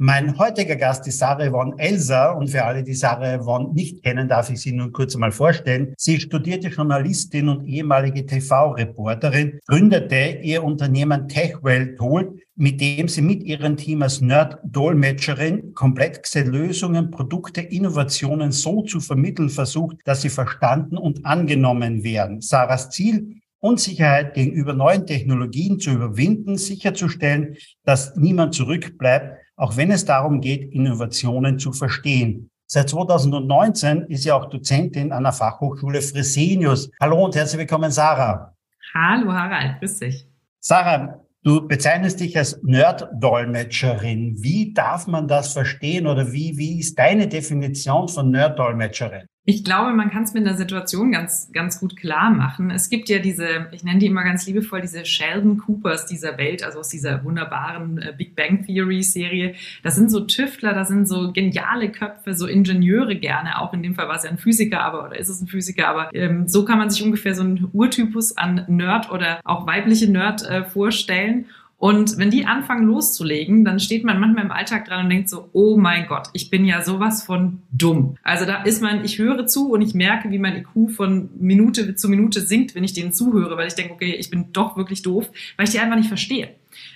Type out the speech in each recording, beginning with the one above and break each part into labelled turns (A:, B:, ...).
A: Mein heutiger Gast ist Sarah Yvonne Elser und für alle, die Sarah Yvonne nicht kennen, darf ich sie nun kurz einmal vorstellen. Sie studierte Journalistin und ehemalige TV-Reporterin, gründete ihr Unternehmen TechWell Tool, mit dem sie mit ihrem Team als Nerd-Dolmetscherin komplexe Lösungen, Produkte, Innovationen so zu vermitteln versucht, dass sie verstanden und angenommen werden. Sarahs Ziel Unsicherheit gegenüber neuen Technologien zu überwinden, sicherzustellen, dass niemand zurückbleibt auch wenn es darum geht, Innovationen zu verstehen. Seit 2019 ist sie auch Dozentin an der Fachhochschule Fresenius. Hallo und herzlich willkommen, Sarah.
B: Hallo, Harald, grüß dich.
A: Sarah, du bezeichnest dich als Nerd-Dolmetscherin. Wie darf man das verstehen oder wie, wie ist deine Definition von Nerd-Dolmetscherin?
B: Ich glaube, man kann es mit der Situation ganz, ganz gut klar machen. Es gibt ja diese, ich nenne die immer ganz liebevoll, diese Sheldon Coopers dieser Welt, also aus dieser wunderbaren äh, Big Bang Theory Serie. Das sind so Tüftler, das sind so geniale Köpfe, so Ingenieure gerne. Auch in dem Fall war es ja ein Physiker, aber oder ist es ein Physiker, aber ähm, so kann man sich ungefähr so einen Urtypus an Nerd oder auch weibliche Nerd äh, vorstellen. Und wenn die anfangen loszulegen, dann steht man manchmal im Alltag dran und denkt so, oh mein Gott, ich bin ja sowas von dumm. Also da ist man, ich höre zu und ich merke, wie mein IQ von Minute zu Minute sinkt, wenn ich denen zuhöre, weil ich denke, okay, ich bin doch wirklich doof, weil ich die einfach nicht verstehe.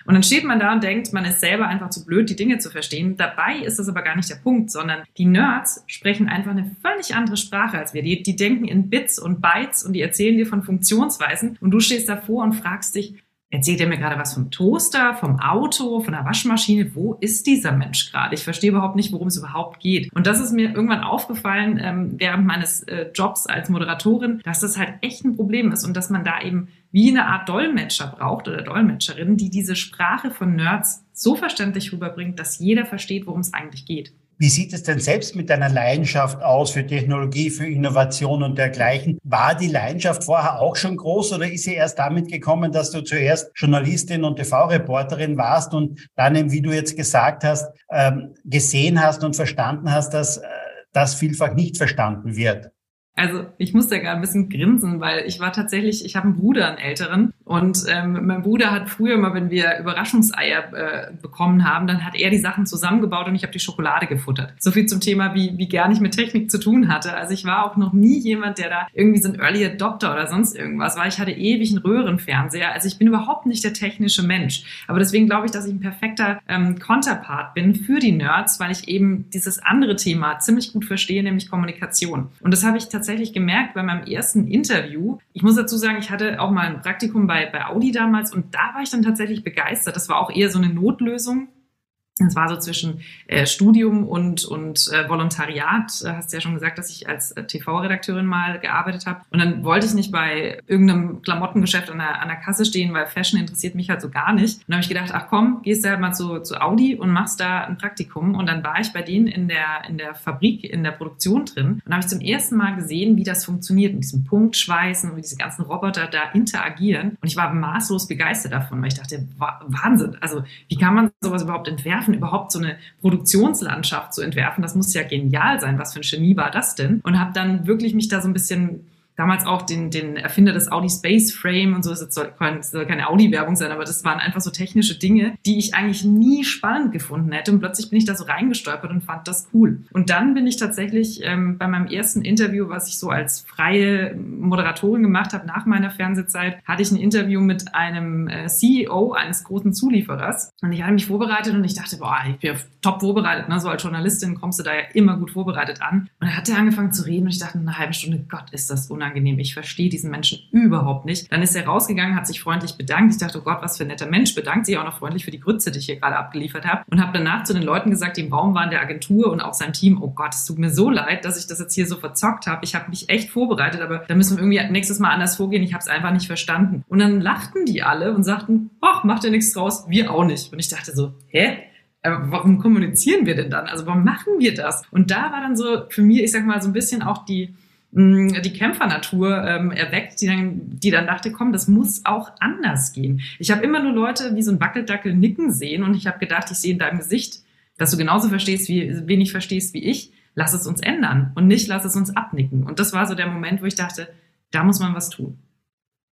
B: Und dann steht man da und denkt, man ist selber einfach zu blöd, die Dinge zu verstehen. Dabei ist das aber gar nicht der Punkt, sondern die Nerds sprechen einfach eine völlig andere Sprache als wir. Die, die denken in Bits und Bytes und die erzählen dir von Funktionsweisen und du stehst davor und fragst dich, Erzählt er mir gerade was vom Toaster, vom Auto, von der Waschmaschine? Wo ist dieser Mensch gerade? Ich verstehe überhaupt nicht, worum es überhaupt geht. Und das ist mir irgendwann aufgefallen ähm, während meines äh, Jobs als Moderatorin, dass das halt echt ein Problem ist und dass man da eben wie eine Art Dolmetscher braucht oder Dolmetscherin, die diese Sprache von Nerds so verständlich rüberbringt, dass jeder versteht, worum es eigentlich geht.
A: Wie sieht es denn selbst mit deiner Leidenschaft aus für Technologie, für Innovation und dergleichen? War die Leidenschaft vorher auch schon groß oder ist sie erst damit gekommen, dass du zuerst Journalistin und TV-Reporterin warst und dann, wie du jetzt gesagt hast, ähm, gesehen hast und verstanden hast, dass äh, das vielfach nicht verstanden wird?
B: Also ich musste ja gerade ein bisschen grinsen, weil ich war tatsächlich, ich habe einen Bruder, einen älteren, und ähm, mein Bruder hat früher mal, wenn wir Überraschungseier äh, bekommen haben, dann hat er die Sachen zusammengebaut und ich habe die Schokolade gefuttert. So viel zum Thema, wie, wie gern ich mit Technik zu tun hatte. Also ich war auch noch nie jemand, der da irgendwie so ein Early Adopter oder sonst irgendwas war. Ich hatte ewig einen Röhrenfernseher. Also ich bin überhaupt nicht der technische Mensch. Aber deswegen glaube ich, dass ich ein perfekter ähm, Konterpart bin für die Nerds, weil ich eben dieses andere Thema ziemlich gut verstehe, nämlich Kommunikation. Und das habe ich tatsächlich gemerkt bei meinem ersten Interview. Ich muss dazu sagen, ich hatte auch mal ein Praktikum bei, bei Audi damals und da war ich dann tatsächlich begeistert. Das war auch eher so eine Notlösung. Es war so zwischen äh, Studium und, und äh, Volontariat. Äh, hast du ja schon gesagt, dass ich als äh, TV-Redakteurin mal gearbeitet habe. Und dann wollte ich nicht bei irgendeinem Klamottengeschäft an der, an der Kasse stehen, weil Fashion interessiert mich halt so gar nicht. Und dann habe ich gedacht, ach komm, gehst du halt mal zu, zu Audi und machst da ein Praktikum. Und dann war ich bei denen in der, in der Fabrik, in der Produktion drin. Und habe ich zum ersten Mal gesehen, wie das funktioniert mit diesem Punktschweißen und wie diese ganzen Roboter da interagieren. Und ich war maßlos begeistert davon, weil ich dachte, Wahnsinn. Also wie kann man sowas überhaupt entwerfen? Entwerfen, überhaupt so eine Produktionslandschaft zu entwerfen. Das muss ja genial sein. Was für ein Genie war das denn? Und habe dann wirklich mich da so ein bisschen damals auch den, den Erfinder des Audi Space Frame und so, das soll, keine Audi-Werbung sein, aber das waren einfach so technische Dinge, die ich eigentlich nie spannend gefunden hätte. Und plötzlich bin ich da so reingestolpert und fand das cool. Und dann bin ich tatsächlich ähm, bei meinem ersten Interview, was ich so als freie Moderatorin gemacht habe nach meiner Fernsehzeit, hatte ich ein Interview mit einem äh, CEO eines großen Zulieferers. Und ich hatte mich vorbereitet und ich dachte, boah, ich bin top vorbereitet. Ne? So als Journalistin kommst du da ja immer gut vorbereitet an. Und dann hat er angefangen zu reden und ich dachte, eine halbe Stunde, Gott, ist das unangenehm unangenehm. Ich verstehe diesen Menschen überhaupt nicht. Dann ist er rausgegangen, hat sich freundlich bedankt. Ich dachte, oh Gott, was für ein netter Mensch. Bedankt sich auch noch freundlich für die Grütze, die ich hier gerade abgeliefert habe. Und habe danach zu den Leuten gesagt, die im Raum waren der Agentur und auch sein Team, oh Gott, es tut mir so leid, dass ich das jetzt hier so verzockt habe. Ich habe mich echt vorbereitet, aber da müssen wir irgendwie nächstes Mal anders vorgehen. Ich habe es einfach nicht verstanden. Und dann lachten die alle und sagten, ach, macht ihr nichts draus, wir auch nicht. Und ich dachte so, hä? warum kommunizieren wir denn dann? Also warum machen wir das? Und da war dann so für mich, ich sag mal, so ein bisschen auch die, die Kämpfernatur ähm, erweckt, die dann, die dann dachte, komm, das muss auch anders gehen. Ich habe immer nur Leute wie so ein Wackeldackel nicken sehen und ich habe gedacht, ich sehe in deinem Gesicht, dass du genauso verstehst, wie wenig verstehst wie ich. Lass es uns ändern und nicht lass es uns abnicken. Und das war so der Moment, wo ich dachte, da muss man was tun.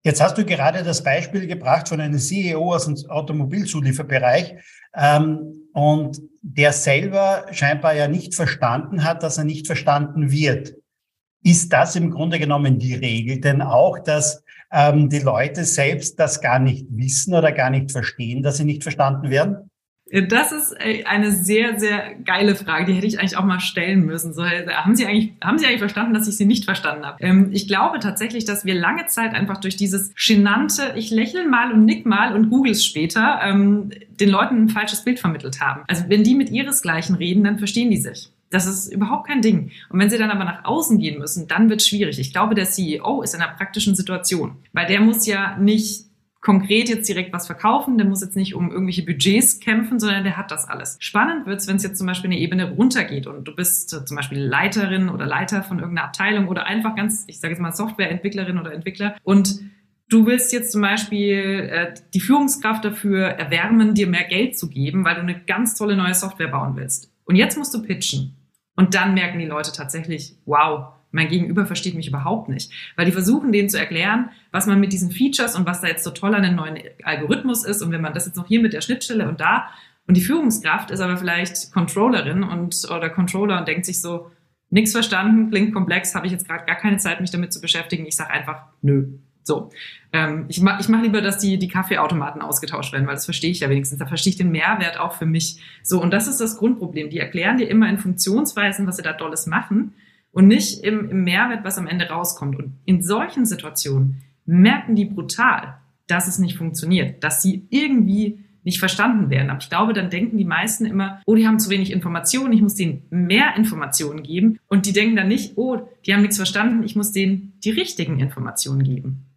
A: Jetzt hast du gerade das Beispiel gebracht von einem CEO aus dem Automobilzulieferbereich ähm, und der selber scheinbar ja nicht verstanden hat, dass er nicht verstanden wird. Ist das im Grunde genommen die Regel denn auch, dass ähm, die Leute selbst das gar nicht wissen oder gar nicht verstehen, dass sie nicht verstanden werden?
B: Das ist äh, eine sehr, sehr geile Frage. Die hätte ich eigentlich auch mal stellen müssen. So, äh, haben Sie eigentlich, haben Sie eigentlich verstanden, dass ich Sie nicht verstanden habe? Ähm, ich glaube tatsächlich, dass wir lange Zeit einfach durch dieses genannte, ich lächle mal und nick mal und google es später, ähm, den Leuten ein falsches Bild vermittelt haben. Also wenn die mit ihresgleichen reden, dann verstehen die sich. Das ist überhaupt kein Ding. Und wenn sie dann aber nach außen gehen müssen, dann wird es schwierig. Ich glaube, der CEO ist in einer praktischen Situation, weil der muss ja nicht konkret jetzt direkt was verkaufen, der muss jetzt nicht um irgendwelche Budgets kämpfen, sondern der hat das alles. Spannend wird's, wenn es jetzt zum Beispiel eine Ebene runtergeht und du bist zum Beispiel Leiterin oder Leiter von irgendeiner Abteilung oder einfach ganz, ich sage jetzt mal Softwareentwicklerin oder Entwickler und du willst jetzt zum Beispiel äh, die Führungskraft dafür erwärmen, dir mehr Geld zu geben, weil du eine ganz tolle neue Software bauen willst. Und jetzt musst du pitchen. Und dann merken die Leute tatsächlich, wow, mein Gegenüber versteht mich überhaupt nicht. Weil die versuchen, denen zu erklären, was man mit diesen Features und was da jetzt so toll an dem neuen Algorithmus ist und wenn man das jetzt noch hier mit der Schnittstelle und da und die Führungskraft ist aber vielleicht Controllerin und oder Controller und denkt sich so, nichts verstanden, klingt komplex, habe ich jetzt gerade gar keine Zeit, mich damit zu beschäftigen. Ich sage einfach, nö. So. Ähm, ich mache ich mach lieber, dass die, die Kaffeeautomaten ausgetauscht werden, weil das verstehe ich ja wenigstens. Da verstehe ich den Mehrwert auch für mich. So, und das ist das Grundproblem. Die erklären dir immer in Funktionsweisen, was sie da Dolles machen und nicht im, im Mehrwert, was am Ende rauskommt. Und in solchen Situationen merken die brutal, dass es nicht funktioniert, dass sie irgendwie nicht verstanden werden. Aber ich glaube, dann denken die meisten immer, oh, die haben zu wenig Informationen, ich muss denen mehr Informationen geben. Und die denken dann nicht, oh, die haben nichts verstanden, ich muss denen die richtigen Informationen geben.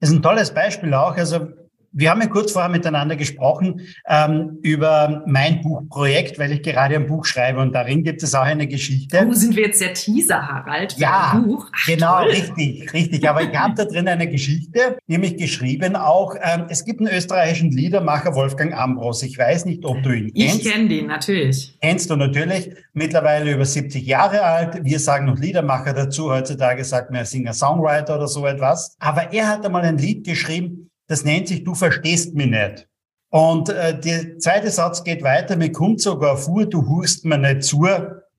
A: Ist ein tolles Beispiel auch. Also wir haben ja kurz vorher miteinander gesprochen ähm, über mein Buchprojekt, weil ich gerade ein Buch schreibe und darin gibt es auch eine Geschichte.
B: Oh, sind wir jetzt der Teaser, Harald?
A: ja, Buch? Ach, genau, toll. richtig, richtig. Aber ich habe da drin eine Geschichte, nämlich geschrieben auch. Ähm, es gibt einen österreichischen Liedermacher, Wolfgang Ambros. Ich weiß nicht, ob du ihn
B: kennst. Ich kenne den, natürlich.
A: Kennst du natürlich. Mittlerweile über 70 Jahre alt. Wir sagen noch Liedermacher dazu. Heutzutage sagt man Singer-Songwriter oder so etwas. Aber er hat einmal ein Lied geschrieben, das nennt sich Du verstehst mich nicht. Und äh, der zweite Satz geht weiter, mir kommt sogar vor, du hust mir nicht zu,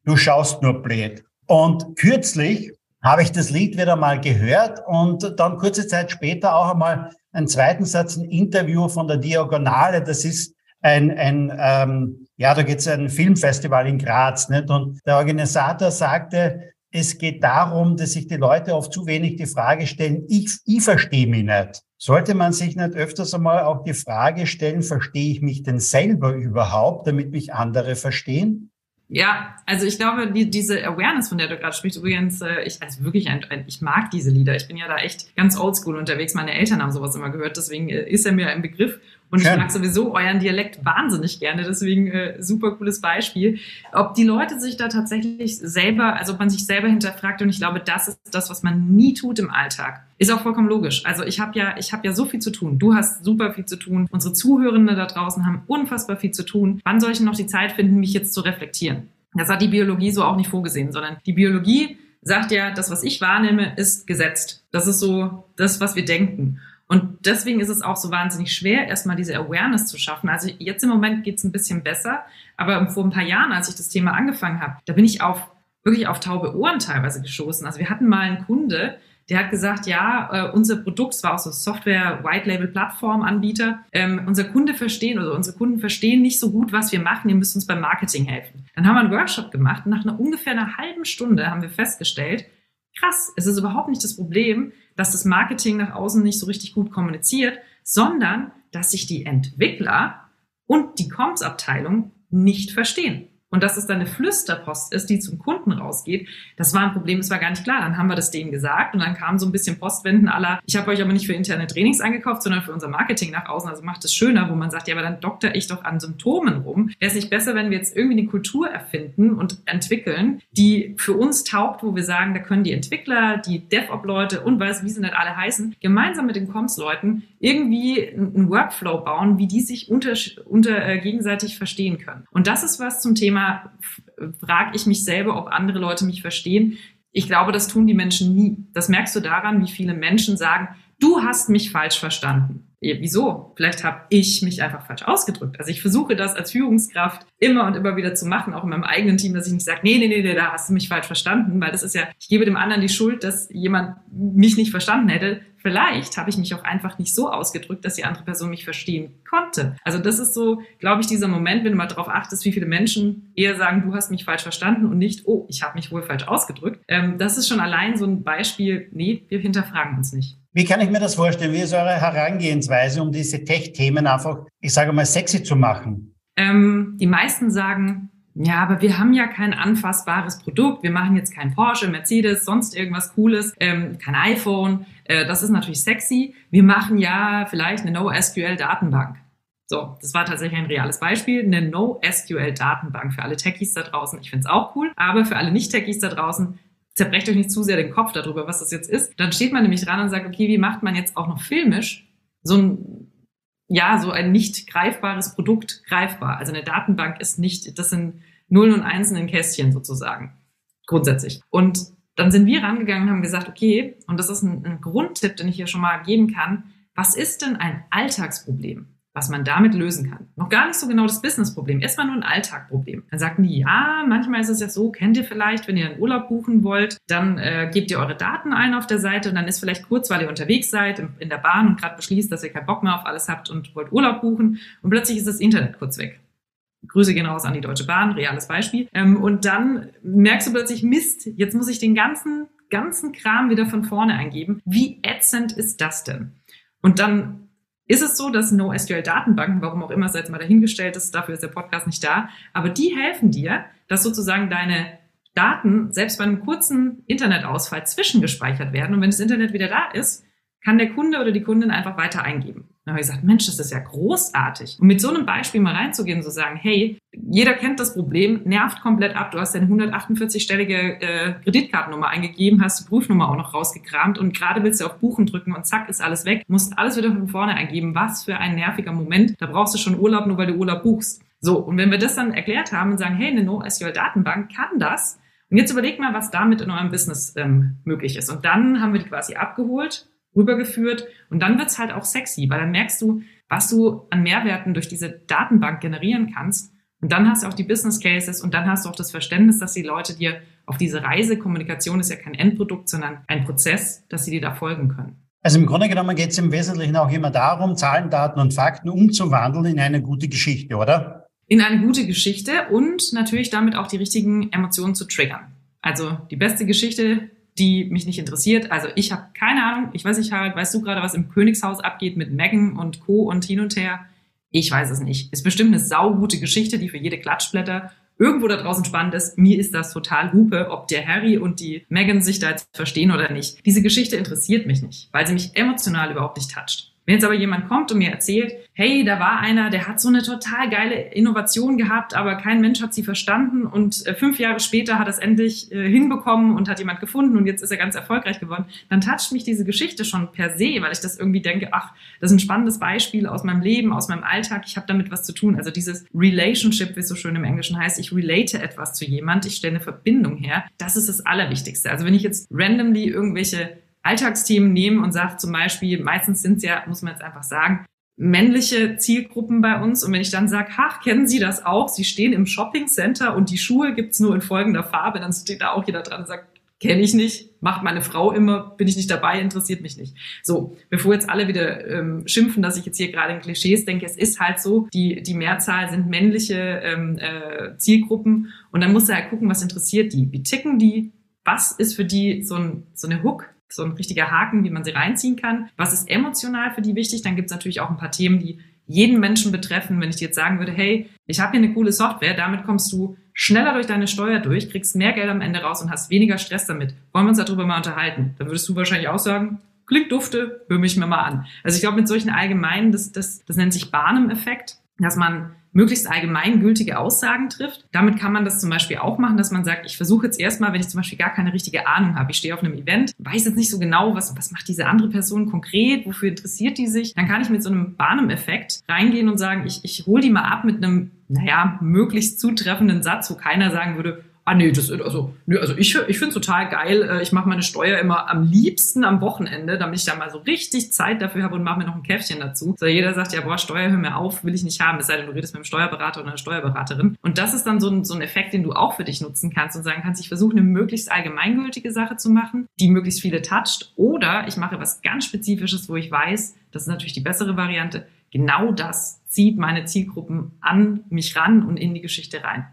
A: du schaust nur blöd. Und kürzlich habe ich das Lied wieder mal gehört und dann kurze Zeit später auch einmal einen zweiten Satz, ein Interview von der Diagonale. Das ist ein, ein ähm, ja, da geht es ein Filmfestival in Graz. Nicht? Und der Organisator sagte, es geht darum, dass sich die Leute oft zu wenig die Frage stellen, ich, ich verstehe mich nicht. Sollte man sich nicht öfters einmal auch die Frage stellen, verstehe ich mich denn selber überhaupt, damit mich andere verstehen?
B: Ja, also ich glaube, die, diese Awareness, von der du gerade sprichst, übrigens, äh, ich, also wirklich, ein, ein, ich mag diese Lieder. Ich bin ja da echt ganz oldschool unterwegs. Meine Eltern haben sowas immer gehört, deswegen äh, ist er mir ein Begriff. Und ich mag sowieso euren Dialekt wahnsinnig gerne, deswegen äh, super cooles Beispiel. Ob die Leute sich da tatsächlich selber, also ob man sich selber hinterfragt und ich glaube, das ist das, was man nie tut im Alltag. Ist auch vollkommen logisch. Also ich habe ja, ich habe ja so viel zu tun. Du hast super viel zu tun. Unsere Zuhörende da draußen haben unfassbar viel zu tun. Wann soll ich noch die Zeit finden, mich jetzt zu reflektieren? Das hat die Biologie so auch nicht vorgesehen, sondern die Biologie sagt ja, das, was ich wahrnehme, ist gesetzt. Das ist so das, was wir denken. Und deswegen ist es auch so wahnsinnig schwer, erstmal diese Awareness zu schaffen. Also jetzt im Moment geht es ein bisschen besser, aber vor ein paar Jahren, als ich das Thema angefangen habe, da bin ich auf wirklich auf taube Ohren teilweise gestoßen. Also wir hatten mal einen Kunde, der hat gesagt, ja, äh, unser Produkt, war auch so Software, White Label Plattform Anbieter, ähm, unser Kunde verstehen oder unsere Kunden verstehen nicht so gut, was wir machen, ihr müsst uns beim Marketing helfen. Dann haben wir einen Workshop gemacht und nach einer ungefähr einer halben Stunde haben wir festgestellt, krass, es ist überhaupt nicht das Problem, dass das Marketing nach außen nicht so richtig gut kommuniziert, sondern dass sich die Entwickler und die Comms-Abteilung nicht verstehen. Und dass es dann eine Flüsterpost ist, die zum Kunden rausgeht, das war ein Problem, das war gar nicht klar. Dann haben wir das denen gesagt und dann kam so ein bisschen Postwenden aller, ich habe euch aber nicht für interne Trainings eingekauft, sondern für unser Marketing nach außen, also macht es schöner, wo man sagt, ja, aber dann dokter ich doch an Symptomen rum. Wäre es nicht besser, wenn wir jetzt irgendwie eine Kultur erfinden und entwickeln, die für uns taugt, wo wir sagen, da können die Entwickler, die DevOps-Leute und weiß, wie sie nicht alle heißen, gemeinsam mit den Comms-Leuten irgendwie einen Workflow bauen, wie die sich unter, unter äh, gegenseitig verstehen können. Und das ist was zum Thema Thema frage ich mich selber, ob andere Leute mich verstehen. Ich glaube, das tun die Menschen nie. Das merkst du daran, wie viele Menschen sagen, du hast mich falsch verstanden. Ja, wieso? Vielleicht habe ich mich einfach falsch ausgedrückt. Also ich versuche das als Führungskraft immer und immer wieder zu machen, auch in meinem eigenen Team, dass ich nicht sage, nee, nee, nee, da hast du mich falsch verstanden, weil das ist ja, ich gebe dem anderen die Schuld, dass jemand mich nicht verstanden hätte. Vielleicht habe ich mich auch einfach nicht so ausgedrückt, dass die andere Person mich verstehen konnte. Also das ist so, glaube ich, dieser Moment, wenn du mal darauf achtest, wie viele Menschen eher sagen, du hast mich falsch verstanden und nicht, oh, ich habe mich wohl falsch ausgedrückt. Ähm, das ist schon allein so ein Beispiel, nee, wir hinterfragen uns nicht.
A: Wie kann ich mir das vorstellen? Wie ist eure Herangehensweise, um diese Tech-Themen einfach, ich sage mal, sexy zu machen?
B: Ähm, die meisten sagen, ja, aber wir haben ja kein anfassbares Produkt. Wir machen jetzt kein Porsche, Mercedes, sonst irgendwas Cooles, ähm, kein iPhone. Äh, das ist natürlich sexy. Wir machen ja vielleicht eine NoSQL-Datenbank. So, das war tatsächlich ein reales Beispiel. Eine NoSQL-Datenbank für alle Techies da draußen. Ich finde es auch cool. Aber für alle Nicht-Techies da draußen, zerbrecht euch nicht zu sehr den Kopf darüber, was das jetzt ist. Dann steht man nämlich dran und sagt, okay, wie macht man jetzt auch noch filmisch so ein ja, so ein nicht greifbares Produkt greifbar. Also eine Datenbank ist nicht, das sind Nullen und Einsen in Kästchen sozusagen. Grundsätzlich. Und dann sind wir rangegangen und haben gesagt, okay, und das ist ein, ein Grundtipp, den ich hier schon mal geben kann. Was ist denn ein Alltagsproblem? Was man damit lösen kann. Noch gar nicht so genau das Businessproblem, erstmal nur ein Alltagproblem. Dann sagten die, ja, manchmal ist es ja so, kennt ihr vielleicht, wenn ihr einen Urlaub buchen wollt, dann äh, gebt ihr eure Daten ein auf der Seite und dann ist vielleicht kurz, weil ihr unterwegs seid in, der Bahn und gerade beschließt, dass ihr keinen Bock mehr auf alles habt und wollt Urlaub buchen und plötzlich ist das Internet kurz weg. Grüße gehen raus an die Deutsche Bahn, reales Beispiel. Ähm, und dann merkst du plötzlich, Mist, jetzt muss ich den ganzen, ganzen Kram wieder von vorne eingeben. Wie ätzend ist das denn? Und dann ist es so, dass NoSQL-Datenbanken, warum auch immer es jetzt mal dahingestellt ist, dafür ist der Podcast nicht da, aber die helfen dir, dass sozusagen deine Daten selbst bei einem kurzen Internetausfall zwischengespeichert werden. Und wenn das Internet wieder da ist, kann der Kunde oder die Kundin einfach weiter eingeben. Dann habe ich gesagt, Mensch, das ist ja großartig. Und mit so einem Beispiel mal reinzugehen, so sagen, hey, jeder kennt das Problem, nervt komplett ab. Du hast deine 148-stellige äh, Kreditkartennummer eingegeben, hast die Prüfnummer auch noch rausgekramt und gerade willst du auf Buchen drücken und zack, ist alles weg. Musst alles wieder von vorne eingeben. Was für ein nerviger Moment. Da brauchst du schon Urlaub, nur weil du Urlaub buchst. So, und wenn wir das dann erklärt haben und sagen, hey, eine NoSQL-Datenbank kann das, und jetzt überlegt mal, was damit in eurem Business ähm, möglich ist. Und dann haben wir die quasi abgeholt rübergeführt. Und dann wird's halt auch sexy, weil dann merkst du, was du an Mehrwerten durch diese Datenbank generieren kannst. Und dann hast du auch die Business Cases und dann hast du auch das Verständnis, dass die Leute dir auf diese Reise, Kommunikation ist ja kein Endprodukt, sondern ein Prozess, dass sie dir da folgen können.
A: Also im Grunde genommen geht es im Wesentlichen auch immer darum, Zahlen, Daten und Fakten umzuwandeln in eine gute Geschichte, oder?
B: In eine gute Geschichte und natürlich damit auch die richtigen Emotionen zu triggern. Also die beste Geschichte, die mich nicht interessiert. Also ich habe keine Ahnung. Ich weiß nicht, Harald, weißt du gerade, was im Königshaus abgeht mit Megan und Co. und hin und her? Ich weiß es nicht. Ist bestimmt eine saugute Geschichte, die für jede Klatschblätter irgendwo da draußen spannend ist. Mir ist das total Hupe, ob der Harry und die Megan sich da jetzt verstehen oder nicht. Diese Geschichte interessiert mich nicht, weil sie mich emotional überhaupt nicht toucht. Wenn jetzt aber jemand kommt und mir erzählt, hey, da war einer, der hat so eine total geile Innovation gehabt, aber kein Mensch hat sie verstanden und äh, fünf Jahre später hat er es endlich äh, hinbekommen und hat jemand gefunden und jetzt ist er ganz erfolgreich geworden, dann toucht mich diese Geschichte schon per se, weil ich das irgendwie denke, ach, das ist ein spannendes Beispiel aus meinem Leben, aus meinem Alltag, ich habe damit was zu tun. Also dieses Relationship, wie es so schön im Englischen heißt, ich relate etwas zu jemand, ich stelle eine Verbindung her, das ist das Allerwichtigste. Also wenn ich jetzt randomly irgendwelche Alltagsthemen nehmen und sagt zum Beispiel, meistens sind es ja, muss man jetzt einfach sagen, männliche Zielgruppen bei uns. Und wenn ich dann sage, ach, kennen Sie das auch? Sie stehen im Shoppingcenter und die Schuhe gibt's nur in folgender Farbe, dann steht da auch jeder dran und sagt, kenne ich nicht, macht meine Frau immer, bin ich nicht dabei, interessiert mich nicht. So, bevor jetzt alle wieder ähm, schimpfen, dass ich jetzt hier gerade in Klischees denke, es ist halt so, die, die Mehrzahl sind männliche ähm, äh, Zielgruppen. Und dann muss er halt gucken, was interessiert die, wie ticken die, was ist für die so, ein, so eine Hook, so ein richtiger Haken, wie man sie reinziehen kann. Was ist emotional für die wichtig? Dann gibt es natürlich auch ein paar Themen, die jeden Menschen betreffen. Wenn ich dir jetzt sagen würde, hey, ich habe hier eine coole Software, damit kommst du schneller durch deine Steuer durch, kriegst mehr Geld am Ende raus und hast weniger Stress damit. Wollen wir uns darüber mal unterhalten? Dann würdest du wahrscheinlich auch sagen, klingt dufte, hör mich mir mal an. Also ich glaube, mit solchen allgemeinen, das, das, das nennt sich Barnum-Effekt, dass man möglichst allgemeingültige Aussagen trifft. Damit kann man das zum Beispiel auch machen, dass man sagt, ich versuche jetzt erstmal, wenn ich zum Beispiel gar keine richtige Ahnung habe, ich stehe auf einem Event, weiß jetzt nicht so genau, was, was macht diese andere Person konkret, wofür interessiert die sich, dann kann ich mit so einem Barnum-Effekt reingehen und sagen, ich, ich hole die mal ab mit einem, naja, möglichst zutreffenden Satz, wo keiner sagen würde, Ah nee, das also, nee, also ich, ich finde es total geil. Äh, ich mache meine Steuer immer am liebsten am Wochenende, damit ich da mal so richtig Zeit dafür habe und mache mir noch ein Käffchen dazu. So jeder sagt ja, boah, Steuer, hör mir auf, will ich nicht haben, es sei denn, du redest mit einem Steuerberater oder einer Steuerberaterin. Und das ist dann so ein, so ein Effekt, den du auch für dich nutzen kannst und sagen kannst, ich versuche eine möglichst allgemeingültige Sache zu machen, die möglichst viele toucht. Oder ich mache was ganz Spezifisches, wo ich weiß, das ist natürlich die bessere Variante, genau das zieht meine Zielgruppen an mich ran und in die Geschichte rein.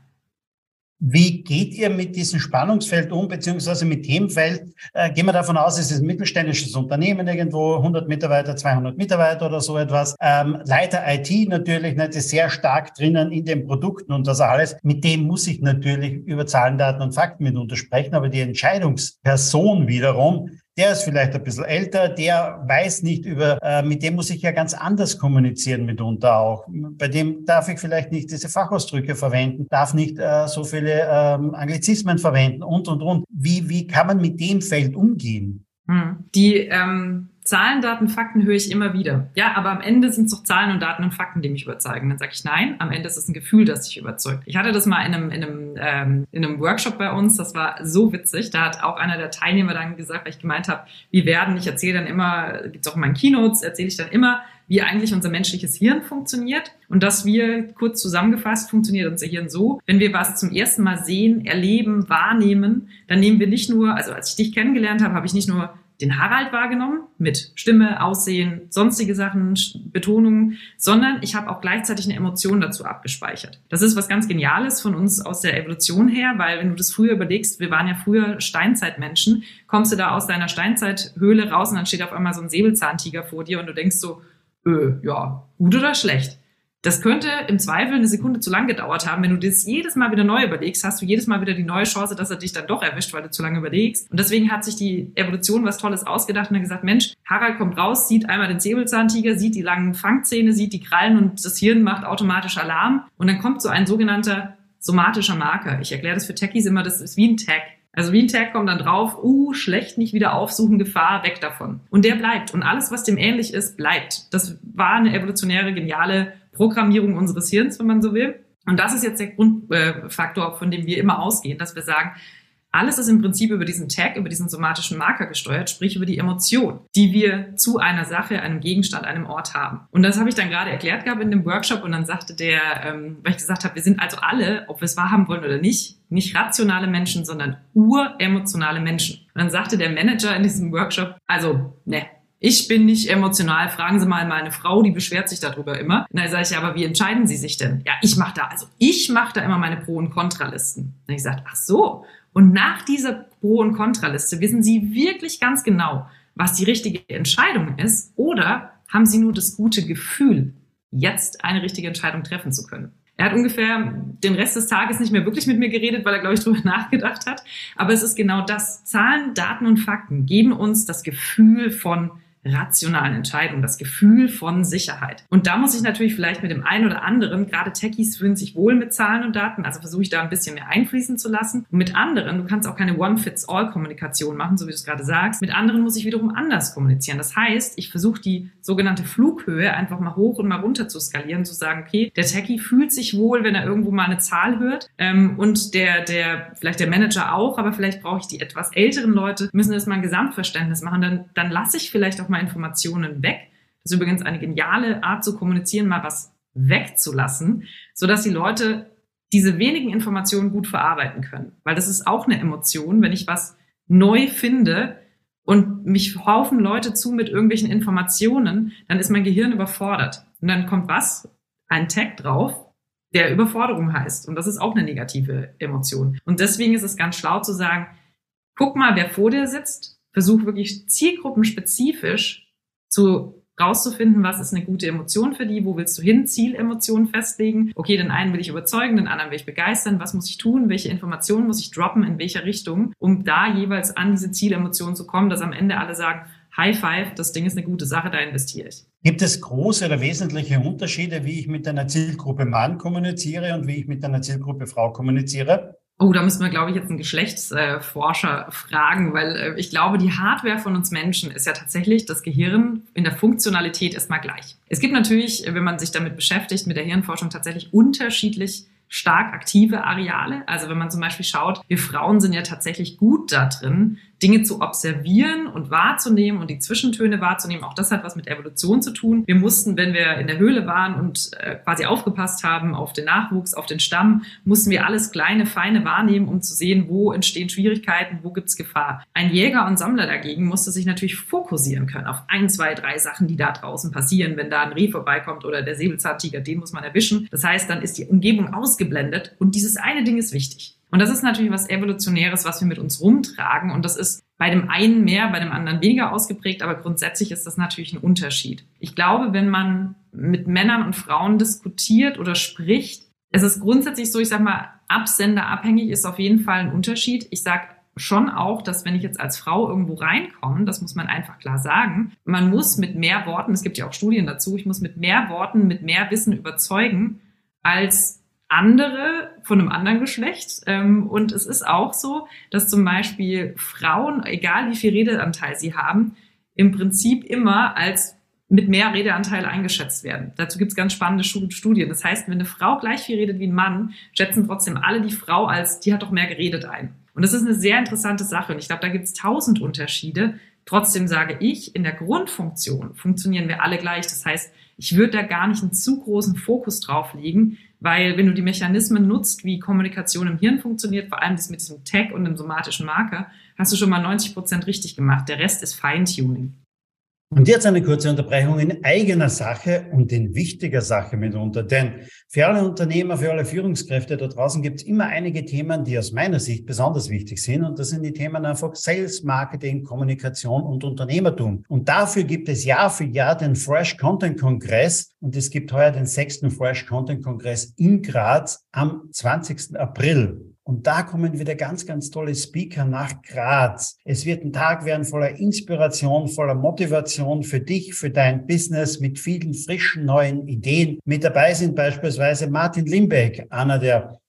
A: Wie geht ihr mit diesem Spannungsfeld um, beziehungsweise mit dem Feld? Äh, gehen wir davon aus, es ist ein mittelständisches Unternehmen irgendwo, 100 Mitarbeiter, 200 Mitarbeiter oder so etwas. Ähm, Leiter IT natürlich nicht, ist sehr stark drinnen in den Produkten und das alles. Mit dem muss ich natürlich über Zahlen, Daten und Fakten mitunter sprechen, aber die Entscheidungsperson wiederum der ist vielleicht ein bisschen älter, der weiß nicht über, äh, mit dem muss ich ja ganz anders kommunizieren mitunter auch. Bei dem darf ich vielleicht nicht diese Fachausdrücke verwenden, darf nicht äh, so viele ähm, Anglizismen verwenden und, und, und. Wie, wie kann man mit dem Feld umgehen?
B: Hm. Die ähm, Zahlen, Daten, Fakten höre ich immer wieder. Ja, aber am Ende sind es doch Zahlen und Daten und Fakten, die mich überzeugen. Dann sage ich nein, am Ende ist es ein Gefühl, das dich überzeugt. Ich hatte das mal in einem, in einem, ähm, in einem Workshop bei uns, das war so witzig. Da hat auch einer der Teilnehmer dann gesagt, weil ich gemeint habe, wie werden, ich erzähle dann immer, gibt's auch in meinen Keynotes, erzähle ich dann immer, wie eigentlich unser menschliches Hirn funktioniert. Und dass wir, kurz zusammengefasst, funktioniert unser Hirn so, wenn wir was zum ersten Mal sehen, erleben, wahrnehmen, dann nehmen wir nicht nur, also als ich dich kennengelernt habe, habe ich nicht nur den Harald wahrgenommen mit Stimme, Aussehen, sonstige Sachen, Betonungen, sondern ich habe auch gleichzeitig eine Emotion dazu abgespeichert. Das ist was ganz Geniales von uns aus der Evolution her, weil wenn du das früher überlegst, wir waren ja früher Steinzeitmenschen, kommst du da aus deiner Steinzeithöhle raus und dann steht auf einmal so ein Säbelzahntiger vor dir und du denkst so, öh, ja, gut oder schlecht? Das könnte im Zweifel eine Sekunde zu lang gedauert haben. Wenn du das jedes Mal wieder neu überlegst, hast du jedes Mal wieder die neue Chance, dass er dich dann doch erwischt, weil du zu lange überlegst. Und deswegen hat sich die Evolution was Tolles ausgedacht und hat gesagt, Mensch, Harald kommt raus, sieht einmal den Säbelzahntiger, sieht die langen Fangzähne, sieht die Krallen und das Hirn macht automatisch Alarm. Und dann kommt so ein sogenannter somatischer Marker. Ich erkläre das für Techies immer, das ist wie ein Tag. Also wie ein Tag kommt dann drauf, uh, schlecht, nicht wieder aufsuchen, Gefahr, weg davon. Und der bleibt. Und alles, was dem ähnlich ist, bleibt. Das war eine evolutionäre, geniale Programmierung unseres Hirns, wenn man so will. Und das ist jetzt der Grundfaktor, von dem wir immer ausgehen, dass wir sagen, alles ist im Prinzip über diesen Tag, über diesen somatischen Marker gesteuert, sprich über die Emotion, die wir zu einer Sache, einem Gegenstand, einem Ort haben. Und das habe ich dann gerade erklärt gehabt in dem Workshop und dann sagte der, ähm, weil ich gesagt habe, wir sind also alle, ob wir es wahrhaben wollen oder nicht, nicht rationale Menschen, sondern uremotionale Menschen. Und dann sagte der Manager in diesem Workshop, also, ne, ich bin nicht emotional. Fragen Sie mal meine Frau, die beschwert sich darüber immer. Und dann sage ich, ja, aber wie entscheiden Sie sich denn? Ja, ich mache da, also ich mache da immer meine Pro- und Kontralisten. Dann ich gesagt, ach so. Und nach dieser Pro- und Kontraliste wissen Sie wirklich ganz genau, was die richtige Entscheidung ist, oder haben Sie nur das gute Gefühl, jetzt eine richtige Entscheidung treffen zu können? Er hat ungefähr den Rest des Tages nicht mehr wirklich mit mir geredet, weil er, glaube ich, drüber nachgedacht hat. Aber es ist genau das. Zahlen, Daten und Fakten geben uns das Gefühl von rationalen Entscheidungen, das Gefühl von Sicherheit. Und da muss ich natürlich vielleicht mit dem einen oder anderen, gerade Techies fühlen sich wohl mit Zahlen und Daten, also versuche ich da ein bisschen mehr einfließen zu lassen. Und mit anderen, du kannst auch keine One-Fits-All-Kommunikation machen, so wie du es gerade sagst. Mit anderen muss ich wiederum anders kommunizieren. Das heißt, ich versuche die sogenannte Flughöhe einfach mal hoch und mal runter zu skalieren, zu sagen, okay, der Techie fühlt sich wohl, wenn er irgendwo mal eine Zahl hört ähm, und der, der, vielleicht der Manager auch, aber vielleicht brauche ich die etwas älteren Leute, müssen das mal ein Gesamtverständnis machen. Dann, dann lasse ich vielleicht auch mal Informationen weg. Das ist übrigens eine geniale Art zu kommunizieren, mal was wegzulassen, sodass die Leute diese wenigen Informationen gut verarbeiten können. Weil das ist auch eine Emotion, wenn ich was neu finde und mich haufen Leute zu mit irgendwelchen Informationen, dann ist mein Gehirn überfordert. Und dann kommt was? Ein Tag drauf, der Überforderung heißt. Und das ist auch eine negative Emotion. Und deswegen ist es ganz schlau zu sagen, guck mal, wer vor dir sitzt, versuch wirklich zielgruppenspezifisch zu rauszufinden, was ist eine gute Emotion für die, wo willst du hin, Zielemotionen festlegen. Okay, den einen will ich überzeugen, den anderen will ich begeistern, was muss ich tun, welche Informationen muss ich droppen, in welcher Richtung, um da jeweils an diese Zielemotionen zu kommen, dass am Ende alle sagen, High Five, das Ding ist eine gute Sache, da investiere ich.
A: Gibt es große oder wesentliche Unterschiede, wie ich mit einer Zielgruppe Mann kommuniziere und wie ich mit einer Zielgruppe Frau kommuniziere?
B: Oh, da müssen wir, glaube ich, jetzt einen Geschlechtsforscher fragen, weil äh, ich glaube, die Hardware von uns Menschen ist ja tatsächlich das Gehirn in der Funktionalität erstmal gleich. Es gibt natürlich, wenn man sich damit beschäftigt, mit der Hirnforschung tatsächlich unterschiedlich stark aktive Areale. Also wenn man zum Beispiel schaut, wir Frauen sind ja tatsächlich gut da drin, Dinge zu observieren und wahrzunehmen und die Zwischentöne wahrzunehmen. Auch das hat was mit Evolution zu tun. Wir mussten, wenn wir in der Höhle waren und äh, quasi aufgepasst haben auf den Nachwuchs, auf den Stamm, mussten wir alles kleine, feine wahrnehmen, um zu sehen, wo entstehen Schwierigkeiten, wo gibt's Gefahr. Ein Jäger und Sammler dagegen musste sich natürlich fokussieren können auf ein, zwei, drei Sachen, die da draußen passieren. Wenn da ein Reh vorbeikommt oder der Säbelzahntiger, den muss man erwischen. Das heißt, dann ist die Umgebung ausgeblendet und dieses eine Ding ist wichtig. Und das ist natürlich was Evolutionäres, was wir mit uns rumtragen. Und das ist bei dem einen mehr, bei dem anderen weniger ausgeprägt, aber grundsätzlich ist das natürlich ein Unterschied. Ich glaube, wenn man mit Männern und Frauen diskutiert oder spricht, es ist grundsätzlich so, ich sag mal, absenderabhängig ist auf jeden Fall ein Unterschied. Ich sag schon auch, dass wenn ich jetzt als Frau irgendwo reinkomme, das muss man einfach klar sagen, man muss mit mehr Worten, es gibt ja auch Studien dazu, ich muss mit mehr Worten, mit mehr Wissen überzeugen, als andere von einem anderen Geschlecht. Ähm, und es ist auch so, dass zum Beispiel Frauen, egal wie viel Redeanteil sie haben, im Prinzip immer als mit mehr Redeanteil eingeschätzt werden. Dazu gibt es ganz spannende Studien. Das heißt, wenn eine Frau gleich viel redet wie ein Mann, schätzen trotzdem alle die Frau als, die hat doch mehr geredet ein. Und das ist eine sehr interessante Sache. Und ich glaube, da gibt es tausend Unterschiede. Trotzdem sage ich, in der Grundfunktion funktionieren wir alle gleich. Das heißt, ich würde da gar nicht einen zu großen Fokus drauf legen, weil wenn du die Mechanismen nutzt, wie Kommunikation im Hirn funktioniert, vor allem das mit diesem Tag und dem somatischen Marker, hast du schon mal 90 Prozent richtig gemacht. Der Rest ist Feintuning.
A: Und jetzt eine kurze Unterbrechung in eigener Sache und in wichtiger Sache mitunter. Denn für alle Unternehmer, für alle Führungskräfte da draußen gibt es immer einige Themen, die aus meiner Sicht besonders wichtig sind. Und das sind die Themen einfach Sales, Marketing, Kommunikation und Unternehmertum. Und dafür gibt es Jahr für Jahr den Fresh Content Kongress. Und es gibt heuer den sechsten Fresh Content Kongress in Graz am 20. April. Und da kommen wieder ganz, ganz tolle Speaker nach Graz. Es wird ein Tag werden voller Inspiration, voller Motivation für dich, für dein Business mit vielen frischen neuen Ideen. Mit dabei sind beispielsweise Martin Limbeck, einer der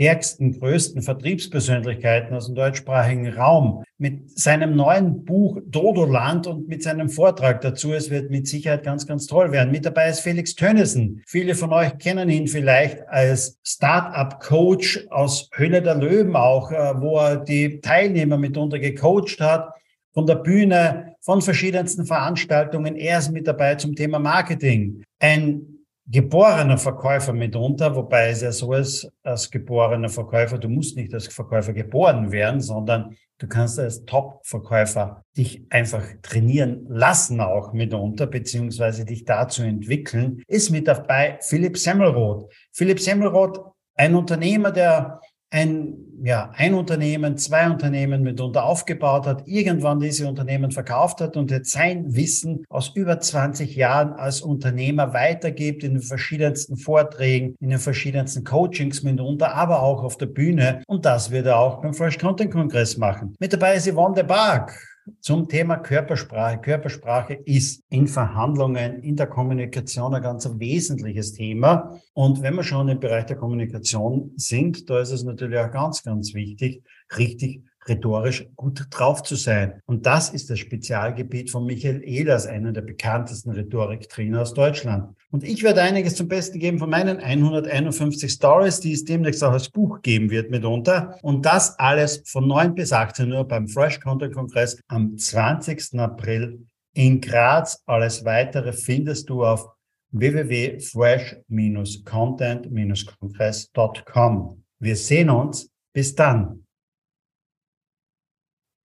A: stärksten, größten Vertriebspersönlichkeiten aus dem deutschsprachigen Raum. Mit seinem neuen Buch Dodoland und mit seinem Vortrag dazu. Es wird mit Sicherheit ganz, ganz toll werden. Mit dabei ist Felix Tönnissen. Viele von euch kennen ihn vielleicht als Start-up-Coach aus Höhle der Löwen auch, äh, wo er die Teilnehmer mitunter gecoacht hat von der Bühne, von verschiedensten Veranstaltungen. Er ist mit dabei zum Thema Marketing. Ein geborener Verkäufer mitunter, wobei es ja so ist, als geborener Verkäufer, du musst nicht als Verkäufer geboren werden, sondern du kannst als Top-Verkäufer dich einfach trainieren lassen auch mitunter, beziehungsweise dich dazu entwickeln, ist mit dabei Philipp Semmelroth. Philipp Semmelroth, ein Unternehmer, der ein, ja, ein Unternehmen, zwei Unternehmen mitunter aufgebaut hat, irgendwann diese Unternehmen verkauft hat und jetzt sein Wissen aus über 20 Jahren als Unternehmer weitergibt in den verschiedensten Vorträgen, in den verschiedensten Coachings mitunter, aber auch auf der Bühne. Und das wird er auch beim Fresh Content Kongress machen. Mit dabei ist Yvonne de Barg zum Thema Körpersprache. Körpersprache ist in Verhandlungen, in der Kommunikation ein ganz wesentliches Thema. Und wenn wir schon im Bereich der Kommunikation sind, da ist es natürlich auch ganz, ganz wichtig, richtig rhetorisch gut drauf zu sein. Und das ist das Spezialgebiet von Michael Ehlers, einer der bekanntesten Rhetoriktrainer aus Deutschland. Und ich werde einiges zum Besten geben von meinen 151 Stories, die es demnächst auch als Buch geben wird mitunter. Und das alles von 9 bis 18 Uhr beim Fresh Content Kongress am 20. April in Graz. Alles weitere findest du auf www.fresh-content-kongress.com. Wir sehen uns. Bis dann.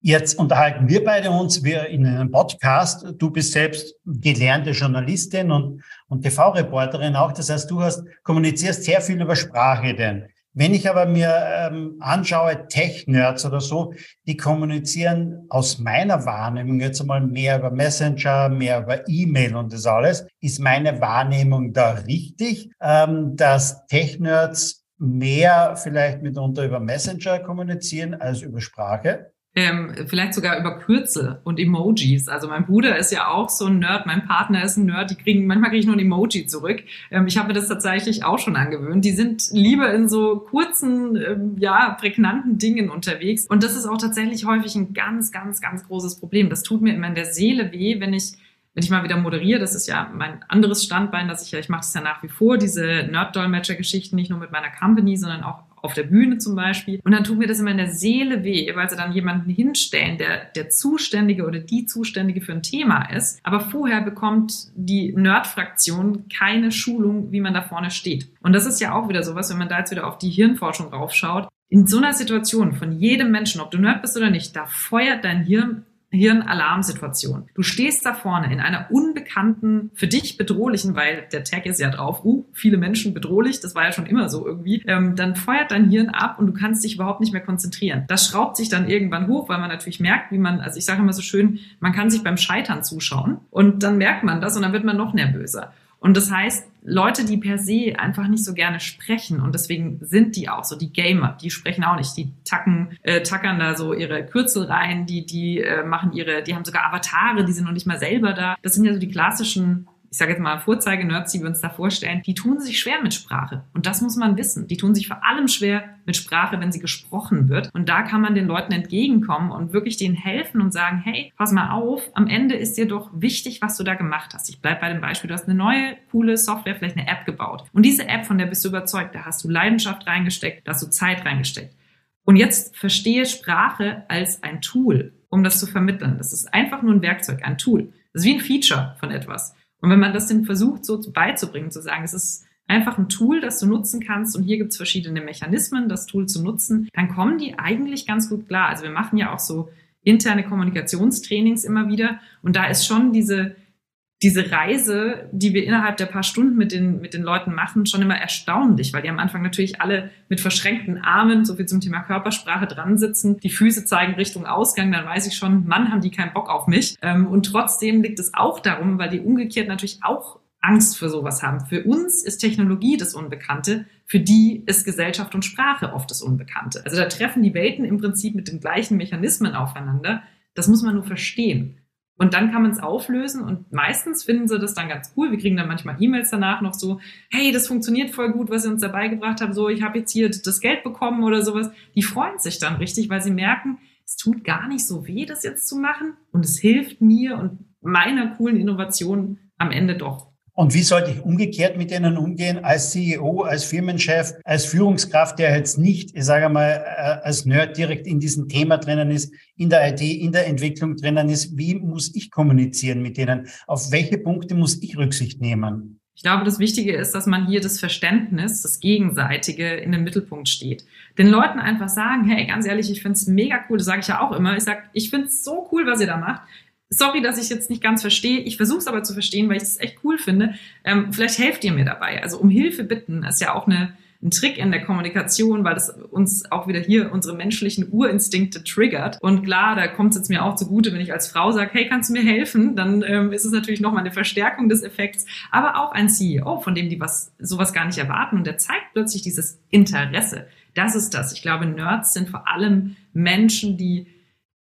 A: Jetzt unterhalten wir beide uns wir in einem Podcast. Du bist selbst gelernte Journalistin und, und TV-Reporterin auch. Das heißt, du hast, kommunizierst sehr viel über Sprache denn. Wenn ich aber mir ähm, anschaue, Tech-Nerds oder so, die kommunizieren aus meiner Wahrnehmung jetzt einmal mehr über Messenger, mehr über E-Mail und das alles. Ist meine Wahrnehmung da richtig, ähm, dass Tech-Nerds mehr vielleicht mitunter über Messenger kommunizieren als über Sprache?
B: Ähm, vielleicht sogar über Kürzel und Emojis. Also mein Bruder ist ja auch so ein Nerd, mein Partner ist ein Nerd, die kriegen, manchmal kriege ich nur ein Emoji zurück. Ähm, ich habe mir das tatsächlich auch schon angewöhnt. Die sind lieber in so kurzen, ähm, ja, prägnanten Dingen unterwegs. Und das ist auch tatsächlich häufig ein ganz, ganz, ganz großes Problem. Das tut mir immer in der Seele weh, wenn ich wenn ich mal wieder moderiere, das ist ja mein anderes Standbein, dass ich ja, ich mache das ja nach wie vor, diese Nerd-Dolmetscher-Geschichten, nicht nur mit meiner Company, sondern auch auf der Bühne zum Beispiel. Und dann tut mir das immer in der Seele weh, weil sie dann jemanden hinstellen, der der Zuständige oder die Zuständige für ein Thema ist. Aber vorher bekommt die Nerd-Fraktion keine Schulung, wie man da vorne steht. Und das ist ja auch wieder sowas, wenn man da jetzt wieder auf die Hirnforschung raufschaut. In so einer Situation von jedem Menschen, ob du Nerd bist oder nicht, da feuert dein Hirn Hirnalarmsituation. Du stehst da vorne in einer unbekannten, für dich bedrohlichen, weil der Tag ist ja drauf, uh, viele Menschen bedrohlich, das war ja schon immer so irgendwie, ähm, dann feuert dein Hirn ab und du kannst dich überhaupt nicht mehr konzentrieren. Das schraubt sich dann irgendwann hoch, weil man natürlich merkt, wie man, also ich sage immer so schön, man kann sich beim Scheitern zuschauen und dann merkt man das und dann wird man noch nervöser. Und das heißt, Leute, die per se einfach nicht so gerne sprechen und deswegen sind die auch so, die Gamer, die sprechen auch nicht, die tacken, äh, tackern da so ihre Kürzel rein, die, die äh, machen ihre, die haben sogar Avatare, die sind noch nicht mal selber da. Das sind ja so die klassischen ich sage jetzt mal Vorzeige-Nerds, die wir uns da vorstellen, die tun sich schwer mit Sprache. Und das muss man wissen. Die tun sich vor allem schwer mit Sprache, wenn sie gesprochen wird. Und da kann man den Leuten entgegenkommen und wirklich denen helfen und sagen, hey, pass mal auf, am Ende ist dir doch wichtig, was du da gemacht hast. Ich bleibe bei dem Beispiel, du hast eine neue, coole Software, vielleicht eine App gebaut. Und diese App, von der bist du überzeugt, da hast du Leidenschaft reingesteckt, da hast du Zeit reingesteckt. Und jetzt verstehe Sprache als ein Tool, um das zu vermitteln. Das ist einfach nur ein Werkzeug, ein Tool. Das ist wie ein Feature von etwas. Und wenn man das dann versucht, so beizubringen, zu sagen, es ist einfach ein Tool, das du nutzen kannst und hier gibt es verschiedene Mechanismen, das Tool zu nutzen, dann kommen die eigentlich ganz gut klar. Also wir machen ja auch so interne Kommunikationstrainings immer wieder und da ist schon diese diese Reise, die wir innerhalb der paar Stunden mit den, mit den Leuten machen, schon immer erstaunlich, weil die am Anfang natürlich alle mit verschränkten Armen, so viel zum Thema Körpersprache dran sitzen, die Füße zeigen Richtung Ausgang, dann weiß ich schon, Mann, haben die keinen Bock auf mich. Ähm, und trotzdem liegt es auch darum, weil die umgekehrt natürlich auch Angst für sowas haben. Für uns ist Technologie das Unbekannte, für die ist Gesellschaft und Sprache oft das Unbekannte. Also da treffen die Welten im Prinzip mit den gleichen Mechanismen aufeinander. Das muss man nur verstehen. Und dann kann man es auflösen und meistens finden sie das dann ganz cool. Wir kriegen dann manchmal E-Mails danach noch so, hey, das funktioniert voll gut, was ihr uns dabei gebracht habt. So, ich habe jetzt hier das Geld bekommen oder sowas. Die freuen sich dann richtig, weil sie merken, es tut gar nicht so weh, das jetzt zu machen und es hilft mir und meiner coolen Innovation am Ende doch.
A: Und wie sollte ich umgekehrt mit denen umgehen als CEO, als Firmenchef, als Führungskraft, der jetzt nicht, ich sage mal, äh, als Nerd direkt in diesem Thema drinnen ist, in der IT, in der Entwicklung drinnen ist? Wie muss ich kommunizieren mit denen? Auf welche Punkte muss ich Rücksicht nehmen?
B: Ich glaube, das Wichtige ist, dass man hier das Verständnis, das Gegenseitige in den Mittelpunkt steht. Den Leuten einfach sagen, hey, ganz ehrlich, ich finde es mega cool, das sage ich ja auch immer. Ich sage, ich finde es so cool, was ihr da macht sorry, dass ich jetzt nicht ganz verstehe. Ich versuche es aber zu verstehen, weil ich es echt cool finde. Ähm, vielleicht helft ihr mir dabei. Also um Hilfe bitten ist ja auch eine, ein Trick in der Kommunikation, weil das uns auch wieder hier unsere menschlichen Urinstinkte triggert. Und klar, da kommt es jetzt mir auch zugute, wenn ich als Frau sage, hey, kannst du mir helfen? Dann ähm, ist es natürlich nochmal eine Verstärkung des Effekts. Aber auch ein CEO, von dem die was sowas gar nicht erwarten und der zeigt plötzlich dieses Interesse. Das ist das. Ich glaube, Nerds sind vor allem Menschen, die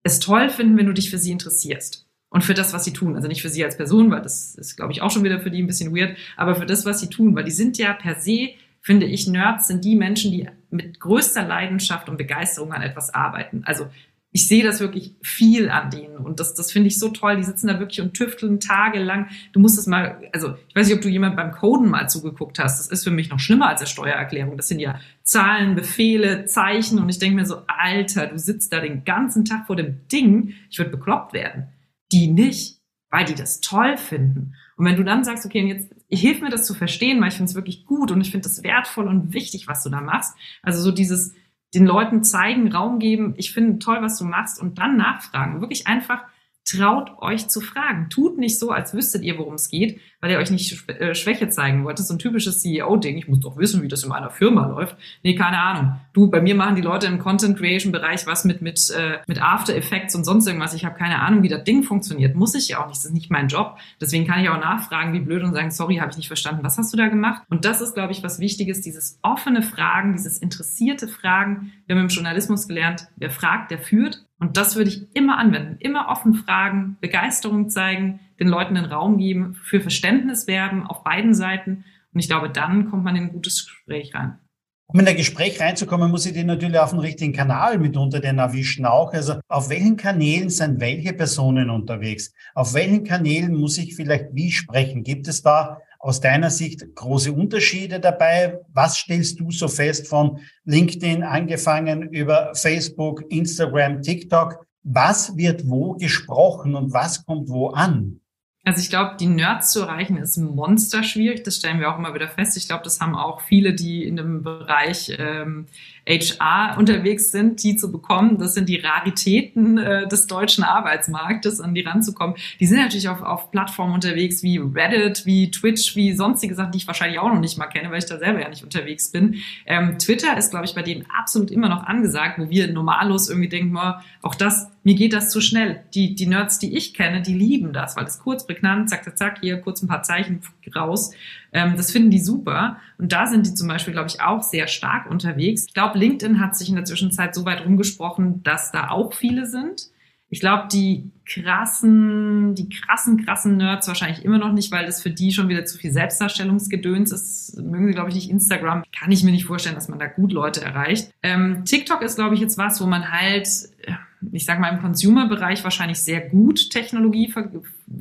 B: es toll finden, wenn du dich für sie interessierst und für das, was sie tun. Also nicht für sie als Person, weil das ist, glaube ich, auch schon wieder für die ein bisschen weird, aber für das, was sie tun, weil die sind ja per se, finde ich, Nerds sind die Menschen, die mit größter Leidenschaft und Begeisterung an etwas arbeiten. Also ich sehe das wirklich viel an denen und das, das finde ich so toll. Die sitzen da wirklich und tüfteln tagelang. Du musst es mal, also ich weiß nicht, ob du jemand beim Coden mal zugeguckt hast. Das ist für mich noch schlimmer als eine Steuererklärung. Das sind ja Zahlen, Befehle, Zeichen und ich denke mir so, Alter, du sitzt da den ganzen Tag vor dem Ding. Ich würde bekloppt werden die nicht, weil die das toll finden. Und wenn du dann sagst, okay, jetzt hilf mir das zu verstehen, weil ich finde es wirklich gut und ich finde es wertvoll und wichtig, was du da machst. Also so dieses den Leuten zeigen, Raum geben, ich finde toll, was du machst und dann nachfragen. Wirklich einfach traut euch zu fragen. Tut nicht so, als wüsstet ihr, worum es geht, weil ihr euch nicht äh, Schwäche zeigen wollt. Das ist so ein typisches CEO-Ding. Ich muss doch wissen, wie das in meiner Firma läuft. Nee, keine Ahnung. Du, bei mir machen die Leute im Content-Creation-Bereich was mit, mit, äh, mit After Effects und sonst irgendwas. Ich habe keine Ahnung, wie das Ding funktioniert. Muss ich ja auch nicht. Das ist nicht mein Job. Deswegen kann ich auch nachfragen, wie blöd und sagen, sorry, habe ich nicht verstanden. Was hast du da gemacht? Und das ist, glaube ich, was Wichtiges. Dieses offene Fragen, dieses interessierte Fragen. Wir haben im Journalismus gelernt, wer fragt, der führt. Und das würde ich immer anwenden. Immer offen fragen, Begeisterung zeigen, den Leuten den Raum geben, für Verständnis werben auf beiden Seiten. Und ich glaube, dann kommt man in ein gutes Gespräch rein.
A: Um in ein Gespräch reinzukommen, muss ich die natürlich auf den richtigen Kanal mitunter den erwischen auch. Also auf welchen Kanälen sind welche Personen unterwegs? Auf welchen Kanälen muss ich vielleicht wie sprechen? Gibt es da aus deiner Sicht große Unterschiede dabei? Was stellst du so fest von LinkedIn angefangen über Facebook, Instagram, TikTok? Was wird wo gesprochen und was kommt wo an?
B: Also ich glaube, die Nerds zu erreichen ist monster schwierig. Das stellen wir auch immer wieder fest. Ich glaube, das haben auch viele, die in dem Bereich ähm, HR unterwegs sind, die zu bekommen. Das sind die Raritäten äh, des deutschen Arbeitsmarktes, an die ranzukommen. Die sind natürlich auf, auf Plattformen unterwegs wie Reddit, wie Twitch, wie sonstige Sachen, die ich wahrscheinlich auch noch nicht mal kenne, weil ich da selber ja nicht unterwegs bin. Ähm, Twitter ist, glaube ich, bei denen absolut immer noch angesagt, wo wir normallos irgendwie denken, oh, auch das mir geht das zu schnell. Die, die Nerds, die ich kenne, die lieben das, weil es kurz, prägnant, zack, zack, zack, hier kurz ein paar Zeichen raus. Ähm, das finden die super. Und da sind die zum Beispiel, glaube ich, auch sehr stark unterwegs. Ich glaube, LinkedIn hat sich in der Zwischenzeit so weit rumgesprochen, dass da auch viele sind. Ich glaube, die krassen, die krassen, krassen Nerds wahrscheinlich immer noch nicht, weil das für die schon wieder zu viel Selbstdarstellungsgedöns ist. Mögen sie, glaube ich, nicht Instagram. Kann ich mir nicht vorstellen, dass man da gut Leute erreicht. Ähm, TikTok ist, glaube ich, jetzt was, wo man halt ich sage mal, im Consumer-Bereich wahrscheinlich sehr gut Technologie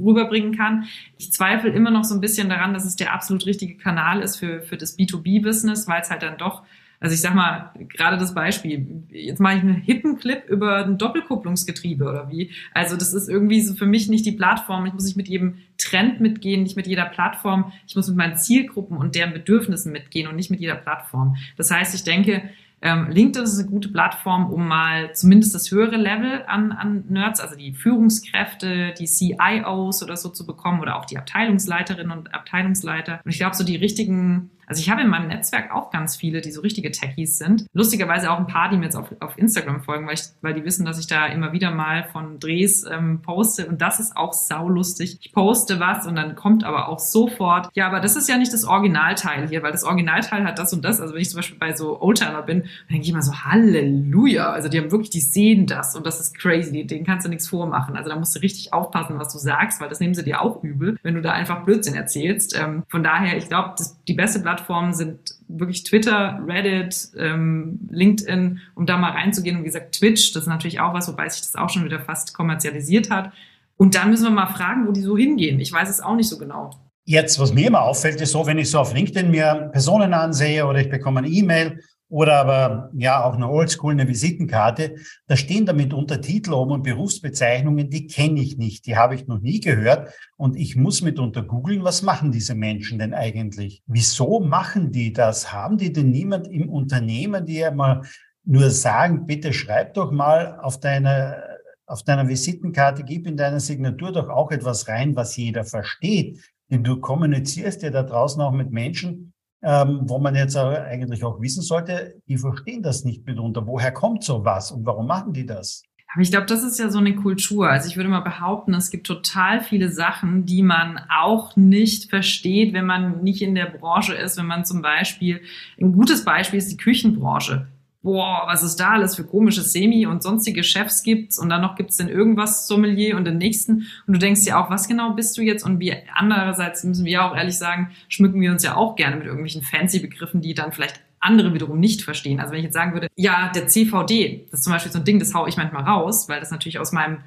B: rüberbringen kann. Ich zweifle immer noch so ein bisschen daran, dass es der absolut richtige Kanal ist für, für das B2B-Business, weil es halt dann doch, also ich sag mal, gerade das Beispiel, jetzt mache ich einen hippen Clip über ein Doppelkupplungsgetriebe oder wie. Also das ist irgendwie so für mich nicht die Plattform. Ich muss nicht mit jedem Trend mitgehen, nicht mit jeder Plattform. Ich muss mit meinen Zielgruppen und deren Bedürfnissen mitgehen und nicht mit jeder Plattform. Das heißt, ich denke, ähm, LinkedIn ist eine gute Plattform, um mal zumindest das höhere Level an, an Nerds, also die Führungskräfte, die CIOs oder so zu bekommen oder auch die Abteilungsleiterinnen und Abteilungsleiter. Und ich glaube, so die richtigen also ich habe in meinem Netzwerk auch ganz viele, die so richtige Techies sind. Lustigerweise auch ein paar, die mir jetzt auf, auf Instagram folgen, weil, ich, weil die wissen, dass ich da immer wieder mal von Drehs ähm, poste. Und das ist auch saulustig. Ich poste was und dann kommt aber auch sofort, ja, aber das ist ja nicht das Originalteil hier, weil das Originalteil hat das und das. Also wenn ich zum Beispiel bei so Oldtimer bin, dann denke ich immer so, Halleluja. Also die haben wirklich, die sehen das und das ist crazy. Denen kannst du nichts vormachen. Also da musst du richtig aufpassen, was du sagst, weil das nehmen sie dir auch übel, wenn du da einfach Blödsinn erzählst. Ähm, von daher, ich glaube, die beste Plattform Plattformen sind wirklich Twitter, Reddit, ähm, LinkedIn, um da mal reinzugehen. Und wie gesagt, Twitch, das ist natürlich auch was, wobei sich das auch schon wieder fast kommerzialisiert hat. Und dann müssen wir mal fragen, wo die so hingehen. Ich weiß es auch nicht so genau.
A: Jetzt, was mir immer auffällt, ist so, wenn ich so auf LinkedIn mir Personen ansehe oder ich bekomme eine E-Mail oder aber ja auch eine Oldschool, eine Visitenkarte, da stehen damit Untertitel oben und Berufsbezeichnungen, die kenne ich nicht, die habe ich noch nie gehört und ich muss mitunter googeln, was machen diese Menschen denn eigentlich? Wieso machen die das? Haben die denn niemand im Unternehmen, die einmal nur sagen, bitte schreib doch mal auf deine auf deiner Visitenkarte, gib in deiner Signatur doch auch etwas rein, was jeder versteht. Denn du kommunizierst ja da draußen auch mit Menschen, ähm, wo man jetzt eigentlich auch wissen sollte, die verstehen das nicht mitunter. Woher kommt sowas und warum machen die das?
B: Aber ich glaube, das ist ja so eine Kultur. Also ich würde mal behaupten, es gibt total viele Sachen, die man auch nicht versteht, wenn man nicht in der Branche ist. Wenn man zum Beispiel, ein gutes Beispiel ist die Küchenbranche boah, was es da alles für komische Semi- und sonstige Chefs gibt und dann noch gibt's den irgendwas Sommelier und den nächsten und du denkst dir auch, was genau bist du jetzt und wir andererseits müssen wir auch ehrlich sagen, schmücken wir uns ja auch gerne mit irgendwelchen fancy Begriffen, die dann vielleicht andere wiederum nicht verstehen. Also wenn ich jetzt sagen würde, ja, der CVD, das ist zum Beispiel so ein Ding, das hau ich manchmal raus, weil das natürlich aus meinem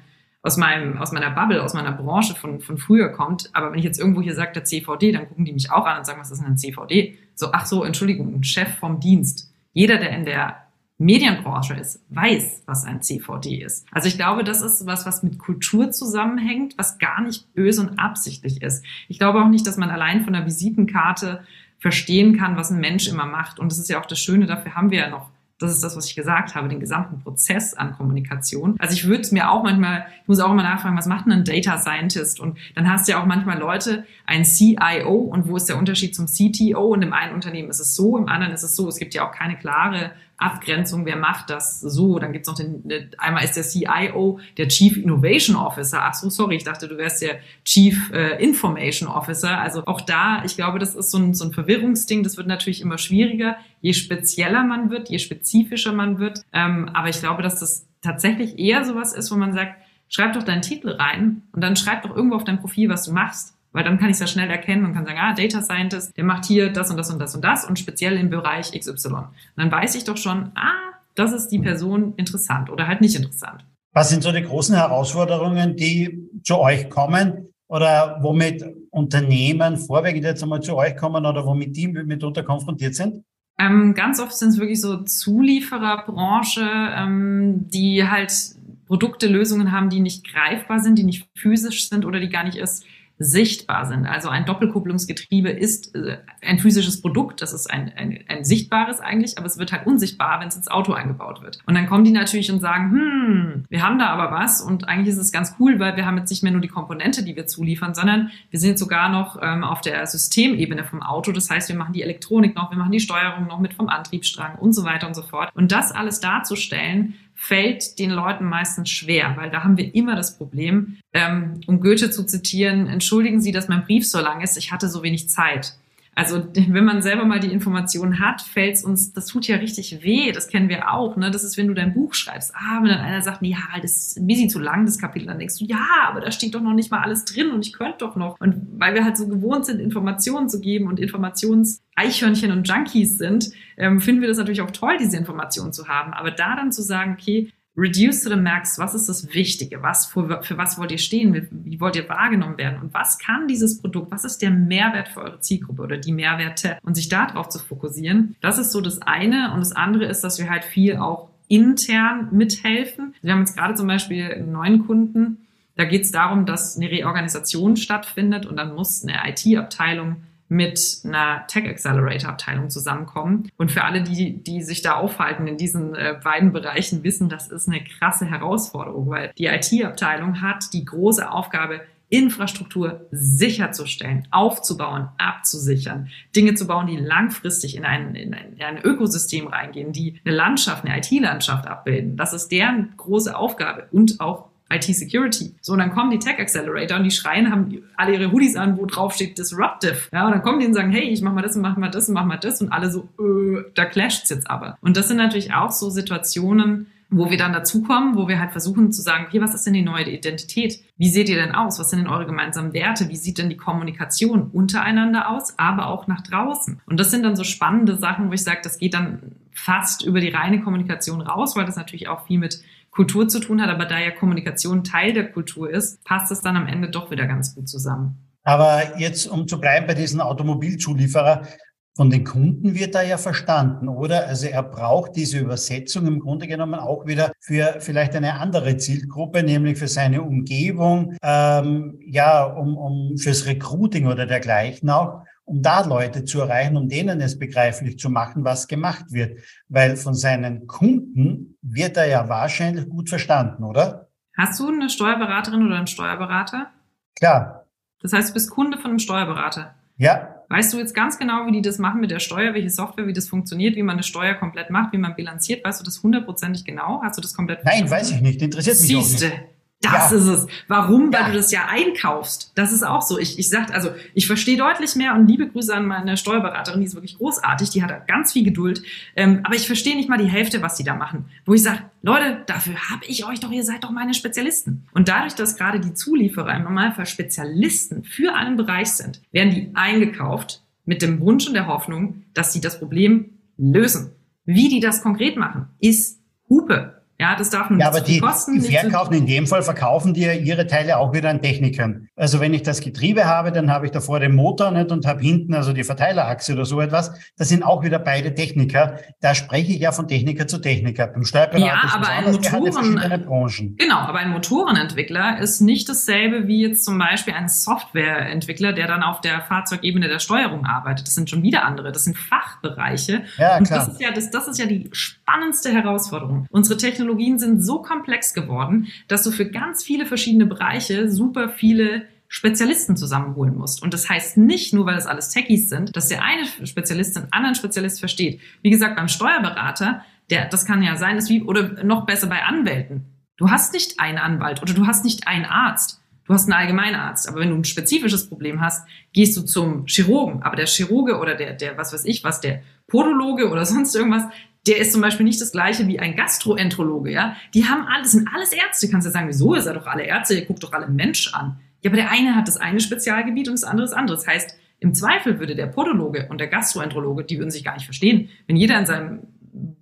B: aus meinem, aus meiner Bubble, aus meiner Branche von, von früher kommt. Aber wenn ich jetzt irgendwo hier sage, der CVD, dann gucken die mich auch an und sagen, was ist denn ein CVD? So, ach so, Entschuldigung, ein Chef vom Dienst. Jeder, der in der Medienbranche ist, weiß, was ein CVD ist. Also ich glaube, das ist was, was mit Kultur zusammenhängt, was gar nicht böse und absichtlich ist. Ich glaube auch nicht, dass man allein von der Visitenkarte verstehen kann, was ein Mensch immer macht. Und das ist ja auch das Schöne, dafür haben wir ja noch Das ist das, was ich gesagt habe, den gesamten Prozess an Kommunikation. Also ich würde es mir auch manchmal, ich muss auch immer nachfragen, was macht denn ein Data Scientist? Und dann hast du ja auch manchmal Leute, ein CIO und wo ist der Unterschied zum CTO? Und im einen Unternehmen ist es so, im anderen ist es so. Es gibt ja auch keine klare Abgrenzung, wer macht das so. Dann gibt's noch den, einmal ist der CIO der Chief Innovation Officer. Ach so, sorry, ich dachte, du wärst der Chief äh, Information Officer. Also auch da, ich glaube, das ist so ein, so ein Verwirrungsding. Das wird natürlich immer schwieriger, je spezieller man wird, je spezifischer man wird. Ähm, aber ich glaube, dass das tatsächlich eher sowas ist, wo man sagt, schreib doch deinen Titel rein und dann schreib doch irgendwo auf dein Profil, was du machst. Weil dann kann ich es ja schnell erkennen und kann sagen, ah, Data Scientist, der macht hier das und das und das und das und speziell im Bereich XY. Und dann weiß ich doch schon, ah, das ist die Person interessant oder halt nicht interessant.
A: Was sind so die großen Herausforderungen, die zu euch kommen oder womit Unternehmen vorwiegend jetzt einmal zu euch kommen oder womit die mitunter konfrontiert sind?
B: Ähm, ganz oft sind es wirklich so Zuliefererbranche, ähm, die halt Produkte, Lösungen haben, die nicht greifbar sind, die nicht physisch sind oder die gar nicht ist sichtbar sind. Also ein Doppelkupplungsgetriebe ist äh, ein physisches Produkt, das ist ein, ein, ein sichtbares eigentlich, aber es wird halt unsichtbar, wenn es ins Auto eingebaut wird. Und dann kommen die natürlich und sagen, hm, wir haben da aber was und eigentlich ist es ganz cool, weil wir haben jetzt nicht mehr nur die Komponente, die wir zuliefern, sondern wir sind sogar noch ähm, auf der Systemebene vom Auto. Das heißt, wir machen die Elektronik noch, wir machen die Steuerung noch mit vom Antriebsstrang und so weiter und so fort. Und das alles darzustellen, fällt den Leuten meistens schwer, weil da haben wir immer das Problem, ähm, um Goethe zu zitieren, entschuldigen Sie, dass mein Brief so lang ist, ich hatte so wenig Zeit. Also wenn man selber mal die Informationen hat, fällt es uns, das tut ja richtig weh, das kennen wir auch. Ne? Das ist, wenn du dein Buch schreibst. Ah, wenn dann einer sagt, nee, ja, das ist ein bisschen zu lang, das Kapitel, dann denkst du, ja, aber da steht doch noch nicht mal alles drin und ich könnte doch noch. Und weil wir halt so gewohnt sind, Informationen zu geben und Informations-Eichhörnchen und Junkies sind, ähm, finden wir das natürlich auch toll, diese Informationen zu haben. Aber da dann zu sagen, okay, Reduce to the max, was ist das Wichtige? Was für, für was wollt ihr stehen? Wie wollt ihr wahrgenommen werden? Und was kann dieses Produkt? Was ist der Mehrwert für eure Zielgruppe oder die Mehrwerte? Und sich darauf zu fokussieren, das ist so das eine. Und das andere ist, dass wir halt viel auch intern mithelfen. Wir haben jetzt gerade zum Beispiel einen neuen Kunden. Da geht es darum, dass eine Reorganisation stattfindet und dann muss eine IT-Abteilung mit einer Tech Accelerator Abteilung zusammenkommen. Und für alle, die, die sich da aufhalten in diesen äh, beiden Bereichen, wissen, das ist eine krasse Herausforderung, weil die IT-Abteilung hat die große Aufgabe, Infrastruktur sicherzustellen, aufzubauen, abzusichern, Dinge zu bauen, die langfristig in ein, in ein, in ein Ökosystem reingehen, die eine Landschaft, eine IT-Landschaft abbilden. Das ist deren große Aufgabe und auch IT-Security. So, und dann kommen die Tech Accelerator und die schreien, haben alle ihre Hoodies an, wo drauf steht Disruptive. Ja, und dann kommen die und sagen, hey, ich mach mal das und mach mal das und mach mal das und alle so, äh, da clasht's jetzt aber. Und das sind natürlich auch so Situationen, wo wir dann dazukommen, wo wir halt versuchen zu sagen, okay, was ist denn die neue Identität? Wie seht ihr denn aus? Was sind denn eure gemeinsamen Werte? Wie sieht denn die Kommunikation untereinander aus, aber auch nach draußen? Und das sind dann so spannende Sachen, wo ich sage, das geht dann fast über die reine Kommunikation raus, weil das natürlich auch viel mit Kultur zu tun hat, aber da ja Kommunikation Teil der Kultur ist, passt es dann am Ende doch wieder ganz gut zusammen.
A: Aber jetzt, um zu bleiben bei diesen Automobilzulieferer, von den Kunden wird er ja verstanden, oder? Also er braucht diese Übersetzung im Grunde genommen auch wieder für vielleicht eine andere Zielgruppe, nämlich für seine Umgebung, ähm, ja, um, um fürs Recruiting oder dergleichen auch um da Leute zu erreichen, um denen es begreiflich zu machen, was gemacht wird. Weil von seinen Kunden wird er ja wahrscheinlich gut verstanden, oder?
B: Hast du eine Steuerberaterin oder einen Steuerberater?
A: Klar.
B: Das heißt, du bist Kunde von einem Steuerberater.
A: Ja.
B: Weißt du jetzt ganz genau, wie die das machen mit der Steuer, welche Software, wie das funktioniert, wie man eine Steuer komplett macht, wie man bilanziert? Weißt du das hundertprozentig genau? Hast du das komplett?
A: Nein, weiß ich nicht. Interessiert mich
B: Siehste.
A: auch nicht.
B: Das ja. ist es. Warum? Weil ja. du das ja einkaufst. Das ist auch so. Ich, ich sag, also ich verstehe deutlich mehr und liebe Grüße an meine Steuerberaterin, die ist wirklich großartig, die hat ganz viel Geduld. Ähm, aber ich verstehe nicht mal die Hälfte, was die da machen. Wo ich sage, Leute, dafür habe ich euch doch, ihr seid doch meine Spezialisten. Und dadurch, dass gerade die Zulieferer im Normalfall Spezialisten für einen Bereich sind, werden die eingekauft mit dem Wunsch und der Hoffnung, dass sie das Problem lösen. Wie die das konkret machen, ist Hupe. Ja, das darf
A: nicht ja, aber die, kosten. Die verkaufen, in dem Fall verkaufen die ja ihre Teile auch wieder an Technikern. Also wenn ich das Getriebe habe, dann habe ich davor den Motor nicht und habe hinten also die Verteilerachse oder so etwas. Das sind auch wieder beide Techniker. Da spreche ich ja von Techniker zu Techniker. Beim Steuerberater
B: ja, aber ein Motoren, Branchen. Genau, aber ein Motorenentwickler ist nicht dasselbe wie jetzt zum Beispiel ein Softwareentwickler, der dann auf der Fahrzeugebene der Steuerung arbeitet. Das sind schon wieder andere. Das sind Fachbereiche. Ja, klar. Und das ist ja, das, das ist ja die spannendste Herausforderung. Unsere Technologie Technologien sind so komplex geworden, dass du für ganz viele verschiedene Bereiche super viele Spezialisten zusammenholen musst. Und das heißt nicht nur, weil das alles Techies sind, dass der eine Spezialist den anderen Spezialist versteht. Wie gesagt, beim Steuerberater, der, das kann ja sein, dass wie, oder noch besser bei Anwälten. Du hast nicht einen Anwalt oder du hast nicht einen Arzt. Du hast einen Allgemeinarzt. Aber wenn du ein spezifisches Problem hast, gehst du zum Chirurgen. Aber der Chirurge oder der, der, was weiß ich was, der Podologe oder sonst irgendwas, der ist zum Beispiel nicht das gleiche wie ein Gastroenterologe, ja. Die haben alles, sind alles Ärzte. Du kannst ja sagen, wieso ist er doch alle Ärzte? Ihr guckt doch alle Mensch an. Ja, aber der eine hat das eine Spezialgebiet und das andere das andere. Das heißt, im Zweifel würde der Podologe und der Gastroenterologe, die würden sich gar nicht verstehen. Wenn jeder in seinem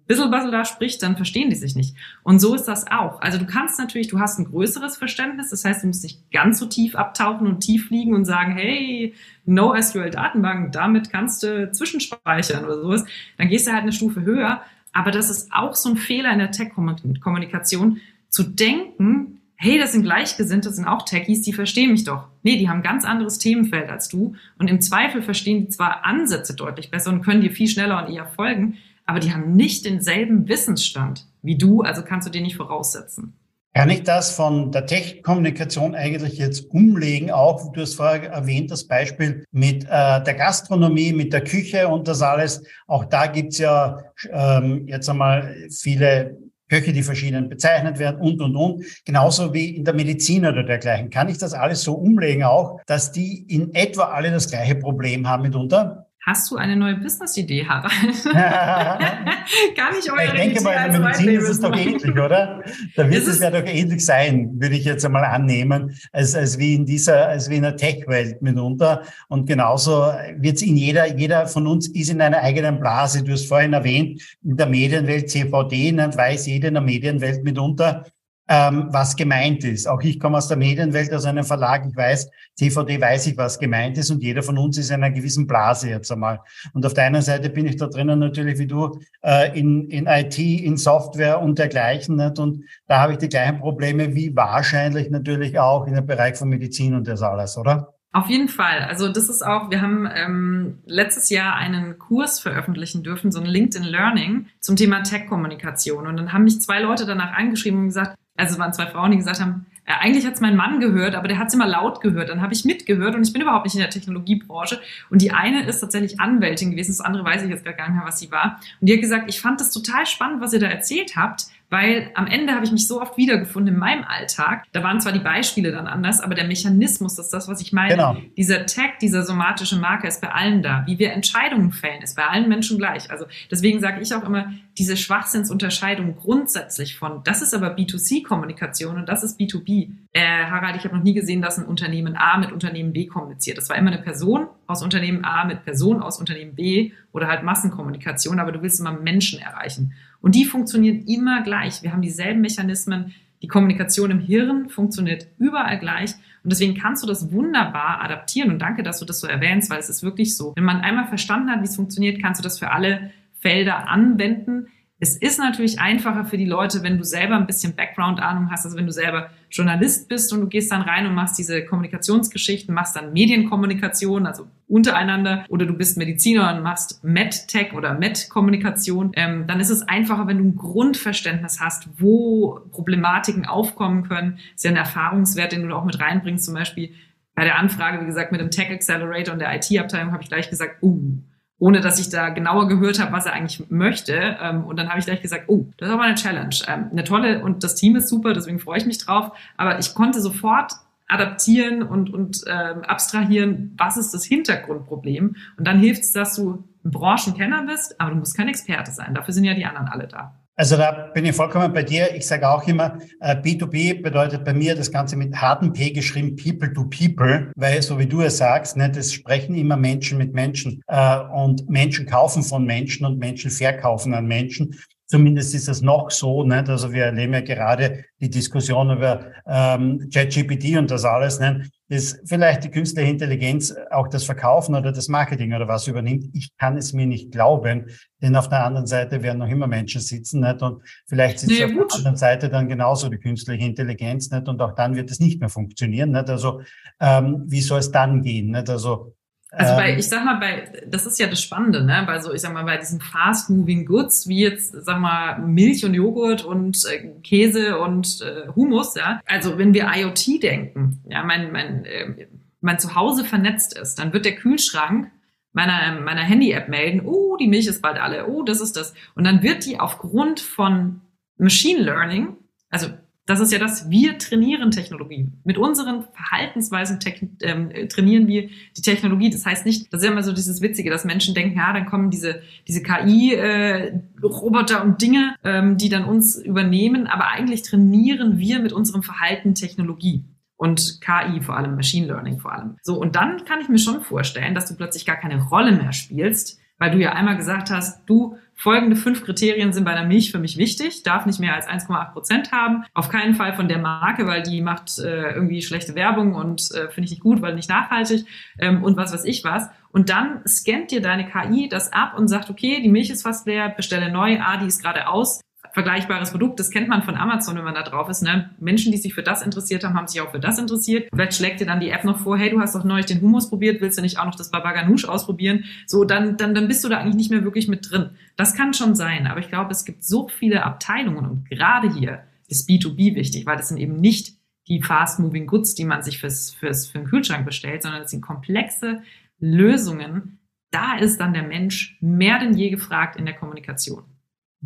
B: Bisselbassel da spricht, dann verstehen die sich nicht. Und so ist das auch. Also du kannst natürlich, du hast ein größeres Verständnis, das heißt, du musst nicht ganz so tief abtauchen und tief liegen und sagen, hey, NoSQL-Datenbank, damit kannst du zwischenspeichern oder sowas. Dann gehst du halt eine Stufe höher. Aber das ist auch so ein Fehler in der Tech-Kommunikation, zu denken, hey, das sind Gleichgesinnte, das sind auch Techies, die verstehen mich doch. Nee, die haben ein ganz anderes Themenfeld als du. Und im Zweifel verstehen die zwar Ansätze deutlich besser und können dir viel schneller und eher folgen, aber die haben nicht denselben Wissensstand wie du, also kannst du den nicht voraussetzen.
A: Kann ich das von der Tech-Kommunikation eigentlich jetzt umlegen? Auch, du hast vorher erwähnt, das Beispiel mit äh, der Gastronomie, mit der Küche und das alles. Auch da gibt's ja ähm, jetzt einmal viele Köche, die verschieden bezeichnet werden und, und, und. Genauso wie in der Medizin oder dergleichen. Kann ich das alles so umlegen auch, dass die in etwa alle das gleiche Problem haben mitunter?
B: Hast du eine neue Business-Idee, Harald?
A: Kann ich eure Ich denke mal, in der Medizin ist es doch ähnlich, oder? Da wird es, es ja doch ähnlich sein, würde ich jetzt einmal annehmen, als, als wie in dieser, als wie in der Tech-Welt mitunter. Und genauso wird es in jeder, jeder von uns ist in einer eigenen Blase. Du hast vorhin erwähnt, in der Medienwelt CVD, nicht weiß jeder in der Medienwelt mitunter, ähm, was gemeint ist. Auch ich komme aus der Medienwelt, aus einem Verlag. Ich weiß, CVD weiß ich, was gemeint ist und jeder von uns ist in einer gewissen Blase jetzt einmal. Und auf der einen Seite bin ich da drinnen natürlich wie du äh, in, in IT, in Software und dergleichen. Nicht? Und da habe ich die gleichen Probleme wie wahrscheinlich natürlich auch in dem Bereich von Medizin und das alles, oder?
B: Auf jeden Fall. Also das ist auch, wir haben ähm, letztes Jahr einen Kurs veröffentlichen dürfen, so ein LinkedIn Learning zum Thema Tech-Kommunikation. Und dann haben mich zwei Leute danach angeschrieben und gesagt, also waren zwei Frauen, die gesagt haben, äh, eigentlich hat es mein Mann gehört, aber der hat es immer laut gehört. Dann habe ich mitgehört und ich bin überhaupt nicht in der Technologiebranche. Und die eine ist tatsächlich Anwältin gewesen, das andere weiß ich jetzt gar nicht mehr, was sie war. Und die hat gesagt, ich fand das total spannend, was ihr da erzählt habt, weil am Ende habe ich mich so oft wiedergefunden in meinem Alltag. Da waren zwar die Beispiele dann anders, aber der Mechanismus, das ist das, was ich meine. Genau. Dieser Tag, dieser somatische Marker ist bei allen da. Wie wir Entscheidungen fällen, ist bei allen Menschen gleich. Also deswegen sage ich auch immer, diese Schwachsinnsunterscheidung grundsätzlich von, das ist aber B2C-Kommunikation und das ist B2B. Äh, Harald, ich habe noch nie gesehen, dass ein Unternehmen A mit Unternehmen B kommuniziert. Das war immer eine Person aus Unternehmen A mit Person aus Unternehmen B oder halt Massenkommunikation, aber du willst immer Menschen erreichen. Und die funktionieren immer gleich. Wir haben dieselben Mechanismen. Die Kommunikation im Hirn funktioniert überall gleich. Und deswegen kannst du das wunderbar adaptieren. Und danke, dass du das so erwähnst, weil es ist wirklich so. Wenn man einmal verstanden hat, wie es funktioniert, kannst du das für alle Felder anwenden. Es ist natürlich einfacher für die Leute, wenn du selber ein bisschen Background-Ahnung hast, also wenn du selber Journalist bist und du gehst dann rein und machst diese Kommunikationsgeschichten, machst dann Medienkommunikation, also untereinander, oder du bist Mediziner und machst MedTech oder Med-Kommunikation, ähm, dann ist es einfacher, wenn du ein Grundverständnis hast, wo Problematiken aufkommen können. Das ist ja ein Erfahrungswert, den du auch mit reinbringst, zum Beispiel bei der Anfrage, wie gesagt, mit dem Tech Accelerator und der IT-Abteilung habe ich gleich gesagt, uh, ohne dass ich da genauer gehört habe, was er eigentlich möchte. Ähm, und dann habe ich gleich gesagt, oh, das ist aber eine Challenge. Ähm, eine tolle und das Team ist super, deswegen freue ich mich drauf. Aber ich konnte sofort adaptieren und, und ähm, abstrahieren, was ist das Hintergrundproblem. Und dann hilft es, dass du ein Branchenkenner bist, aber du musst kein Experte sein. Dafür sind ja die anderen alle da.
A: Also da bin ich vollkommen bei dir. Ich sage auch immer, B2B äh, bedeutet bei mir das Ganze mit hartem P geschrieben, People to People, weil so wie du es sagst, ne, das sprechen immer Menschen mit Menschen äh, und Menschen kaufen von Menschen und Menschen verkaufen an Menschen. Zumindest ist es noch so. Nicht? Also wir erleben ja gerade die Diskussion über ähm, ChatGPT und das alles. Nicht? Dass vielleicht die künstliche Intelligenz auch das Verkaufen oder das Marketing oder was übernimmt. Ich kann es mir nicht glauben, denn auf der anderen Seite werden noch immer Menschen sitzen. Nicht? Und vielleicht sitzt ja, auf der anderen Seite dann genauso die künstliche Intelligenz. Nicht? Und auch dann wird es nicht mehr funktionieren. Nicht? Also ähm, wie soll es dann gehen? Nicht? Also
B: also bei, ähm. ich sag mal, bei, das ist ja das Spannende, ne? Bei so, ich sag mal, bei diesen fast-moving Goods, wie jetzt, sag mal, Milch und Joghurt und äh, Käse und äh, Humus, ja. Also wenn wir IoT denken, ja, mein, mein, äh, mein Zuhause vernetzt ist, dann wird der Kühlschrank meiner, meiner Handy-App melden, oh, die Milch ist bald alle, oh, das ist das. Und dann wird die aufgrund von Machine Learning, also das ist ja das, wir trainieren Technologie. Mit unseren Verhaltensweisen ähm, trainieren wir die Technologie. Das heißt nicht, das ist ja immer so dieses Witzige, dass Menschen denken, ja, dann kommen diese, diese KI-Roboter äh, und Dinge, ähm, die dann uns übernehmen. Aber eigentlich trainieren wir mit unserem Verhalten Technologie und KI vor allem, Machine Learning vor allem. So, und dann kann ich mir schon vorstellen, dass du plötzlich gar keine Rolle mehr spielst, weil du ja einmal gesagt hast, du, folgende fünf Kriterien sind bei der Milch für mich wichtig, darf nicht mehr als 1,8 Prozent haben, auf keinen Fall von der Marke, weil die macht äh, irgendwie schlechte Werbung und äh, finde ich nicht gut, weil nicht nachhaltig ähm, und was weiß ich was. Und dann scannt dir deine KI das ab und sagt, okay, die Milch ist fast leer, bestelle neu, ah, die ist gerade aus, vergleichbares Produkt. Das kennt man von Amazon, wenn man da drauf ist. Ne? Menschen, die sich für das interessiert haben, haben sich auch für das interessiert. Vielleicht schlägt dir dann die App noch vor, hey, du hast doch neulich den Hummus probiert, willst du nicht auch noch das Baba Ganoush ausprobieren? So, dann, dann, dann bist du da eigentlich nicht mehr wirklich mit drin. Das kann schon sein, aber ich glaube, es gibt so viele Abteilungen und gerade hier ist B2B wichtig, weil das sind eben nicht die fast-moving Goods, die man sich fürs, fürs, für den Kühlschrank bestellt, sondern das sind komplexe Lösungen. Da ist dann der Mensch mehr denn je gefragt in der Kommunikation.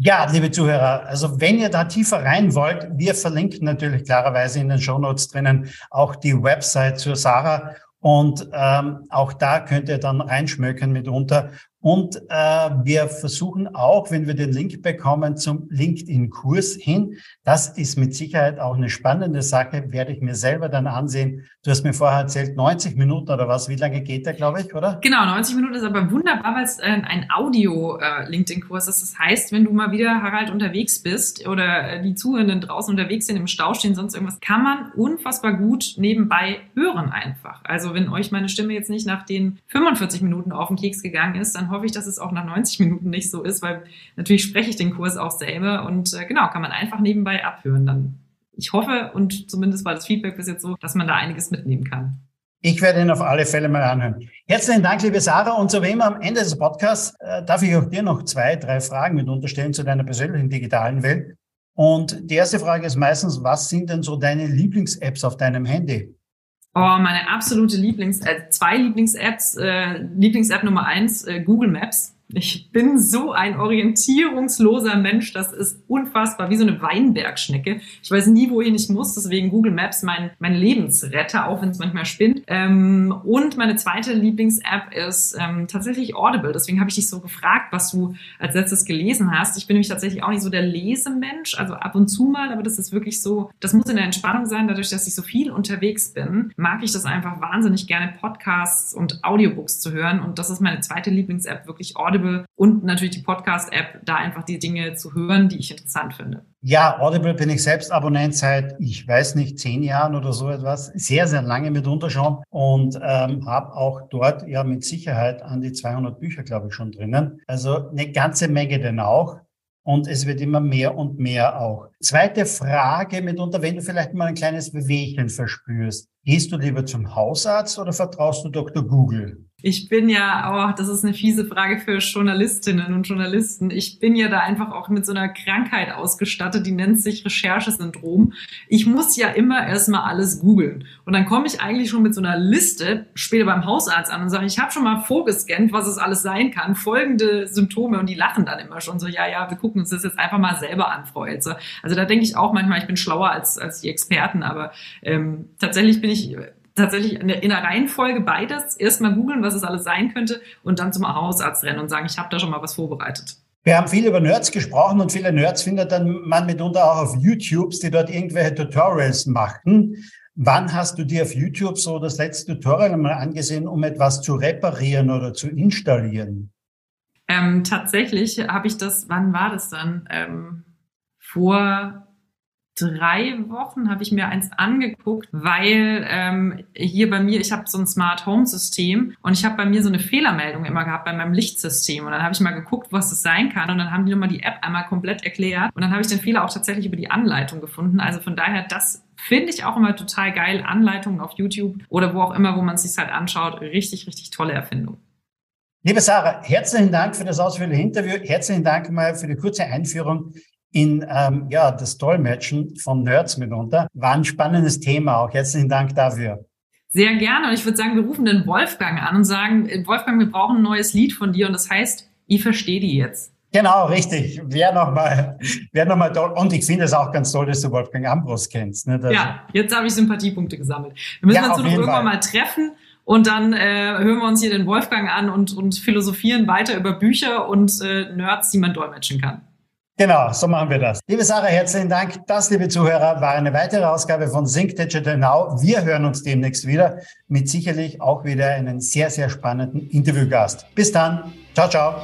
A: Ja, liebe Zuhörer, also wenn ihr da tiefer rein wollt, wir verlinken natürlich klarerweise in den Show Notes drinnen auch die Website zur Sarah und ähm, auch da könnt ihr dann reinschmökern mitunter. Und äh, wir versuchen auch, wenn wir den Link bekommen zum LinkedIn-Kurs hin, das ist mit Sicherheit auch eine spannende Sache, werde ich mir selber dann ansehen. Du hast mir vorher erzählt, 90 Minuten oder was, wie lange geht der, glaube ich, oder?
B: Genau, 90 Minuten ist aber wunderbar, weil es äh, ein Audio-LinkedIn-Kurs ist. Das heißt, wenn du mal wieder, Harald, unterwegs bist oder äh, die Zuhörenden draußen unterwegs sind, im Stau stehen, sonst irgendwas, kann man unfassbar gut nebenbei hören einfach. Also wenn euch meine Stimme jetzt nicht nach den 45 Minuten auf den Keks gegangen ist, dann hoffe ich, dass es auch nach 90 Minuten nicht so ist, weil natürlich spreche ich den Kurs auch selber und äh, genau, kann man einfach nebenbei abhören. Dann ich hoffe und zumindest war das Feedback bis jetzt so, dass man da einiges mitnehmen kann.
A: Ich werde ihn auf alle Fälle mal anhören. Herzlichen Dank, liebe Sarah. Und so wie immer am Ende des Podcasts äh, darf ich auch dir noch zwei, drei Fragen mit unterstellen zu deiner persönlichen digitalen Welt. Und die erste Frage ist meistens, was sind denn so deine Lieblings-Apps auf deinem Handy?
B: Oh, meine absolute Lieblings, äh, zwei Lieblings-Apps. Äh, Lieblings-App Nummer eins, äh, Google Maps. Ich bin so ein orientierungsloser Mensch, das ist unfassbar, wie so eine Weinbergschnecke. Ich weiß nie, wohin ich muss, deswegen Google Maps mein, mein Lebensretter, auch wenn es manchmal spinnt. Ähm, und meine zweite Lieblings-App ist ähm, tatsächlich Audible. Deswegen habe ich dich so gefragt, was du als letztes gelesen hast. Ich bin nämlich tatsächlich auch nicht so der Lesemensch, also ab und zu mal, aber das ist wirklich so, das muss in der Entspannung sein, dadurch, dass ich so viel unterwegs bin, mag ich das einfach wahnsinnig gerne, Podcasts und Audiobooks zu hören. Und das ist meine zweite Lieblings-App, wirklich Audible. Audible und natürlich die Podcast-App, da einfach die Dinge zu hören, die ich interessant finde.
A: Ja, Audible bin ich selbst Abonnent seit, ich weiß nicht, zehn Jahren oder so etwas. Sehr, sehr lange mitunter schon und ähm, habe auch dort ja mit Sicherheit an die 200 Bücher, glaube ich, schon drinnen. Also eine ganze Menge denn auch. Und es wird immer mehr und mehr auch. Zweite Frage mitunter, wenn du vielleicht mal ein kleines Bewegchen verspürst. Gehst du lieber zum Hausarzt oder vertraust du Dr. Google?
B: Ich bin ja, oh, das ist eine fiese Frage für Journalistinnen und Journalisten. Ich bin ja da einfach auch mit so einer Krankheit ausgestattet, die nennt sich Recherchesyndrom. Ich muss ja immer erstmal alles googeln. Und dann komme ich eigentlich schon mit so einer Liste später beim Hausarzt an und sage, ich habe schon mal vorgescannt, was es alles sein kann, folgende Symptome. Und die lachen dann immer schon so, ja, ja, wir gucken uns das jetzt einfach mal selber an, Frau Elze. Also da denke ich auch manchmal, ich bin schlauer als, als die Experten, aber ähm, tatsächlich bin ich tatsächlich in der, Reihenfolge beides. Erstmal googeln, was es alles sein könnte und dann zum Hausarzt rennen und sagen, ich habe da schon mal was vorbereitet.
A: Wir haben viel über Nerds gesprochen und viele Nerds findet dann man mitunter auch auf YouTube, die dort irgendwelche Tutorials machen. Wann hast du dir auf YouTube so das letzte Tutorial mal angesehen, um etwas zu reparieren oder zu installieren?
B: Ähm, tatsächlich habe ich das, wann war das dann? Ähm, vor drei Wochen habe ich mir eins angeguckt, weil ähm, hier bei mir, ich habe so ein Smart Home System und ich habe bei mir so eine Fehlermeldung immer gehabt bei meinem Lichtsystem und dann habe ich mal geguckt, was das sein kann und dann haben die nochmal die App einmal komplett erklärt und dann habe ich den Fehler auch tatsächlich über die Anleitung gefunden. Also von daher, das finde ich auch immer total geil. Anleitungen auf YouTube oder wo auch immer, wo man es sich halt anschaut, richtig, richtig tolle Erfindung.
A: Liebe Sarah, herzlichen Dank für das ausführliche Interview. Herzlichen Dank mal für die kurze Einführung in ähm, ja, das Dolmetschen von Nerds mitunter. War ein spannendes Thema auch. Herzlichen Dank dafür.
B: Sehr gerne. Und ich würde sagen, wir rufen den Wolfgang an und sagen, Wolfgang, wir brauchen ein neues Lied von dir und das heißt, ich verstehe die jetzt.
A: Genau, richtig. Wäre nochmal, wäre nochmal toll. Und ich finde es auch ganz toll, dass du Wolfgang Ambros kennst.
B: Ne? ja, jetzt habe ich Sympathiepunkte gesammelt. Wir müssen ja, uns noch irgendwann Fall. mal treffen und dann äh, hören wir uns hier den Wolfgang an und, und philosophieren weiter über Bücher und äh, Nerds, die man dolmetschen kann.
A: Genau, so machen wir das. Liebe Sarah, herzlichen Dank. Das, liebe Zuhörer, war eine weitere Ausgabe von Sync Digital Now. Wir hören uns demnächst wieder mit sicherlich auch wieder einen sehr, sehr spannenden Interviewgast. Bis dann. Ciao, ciao.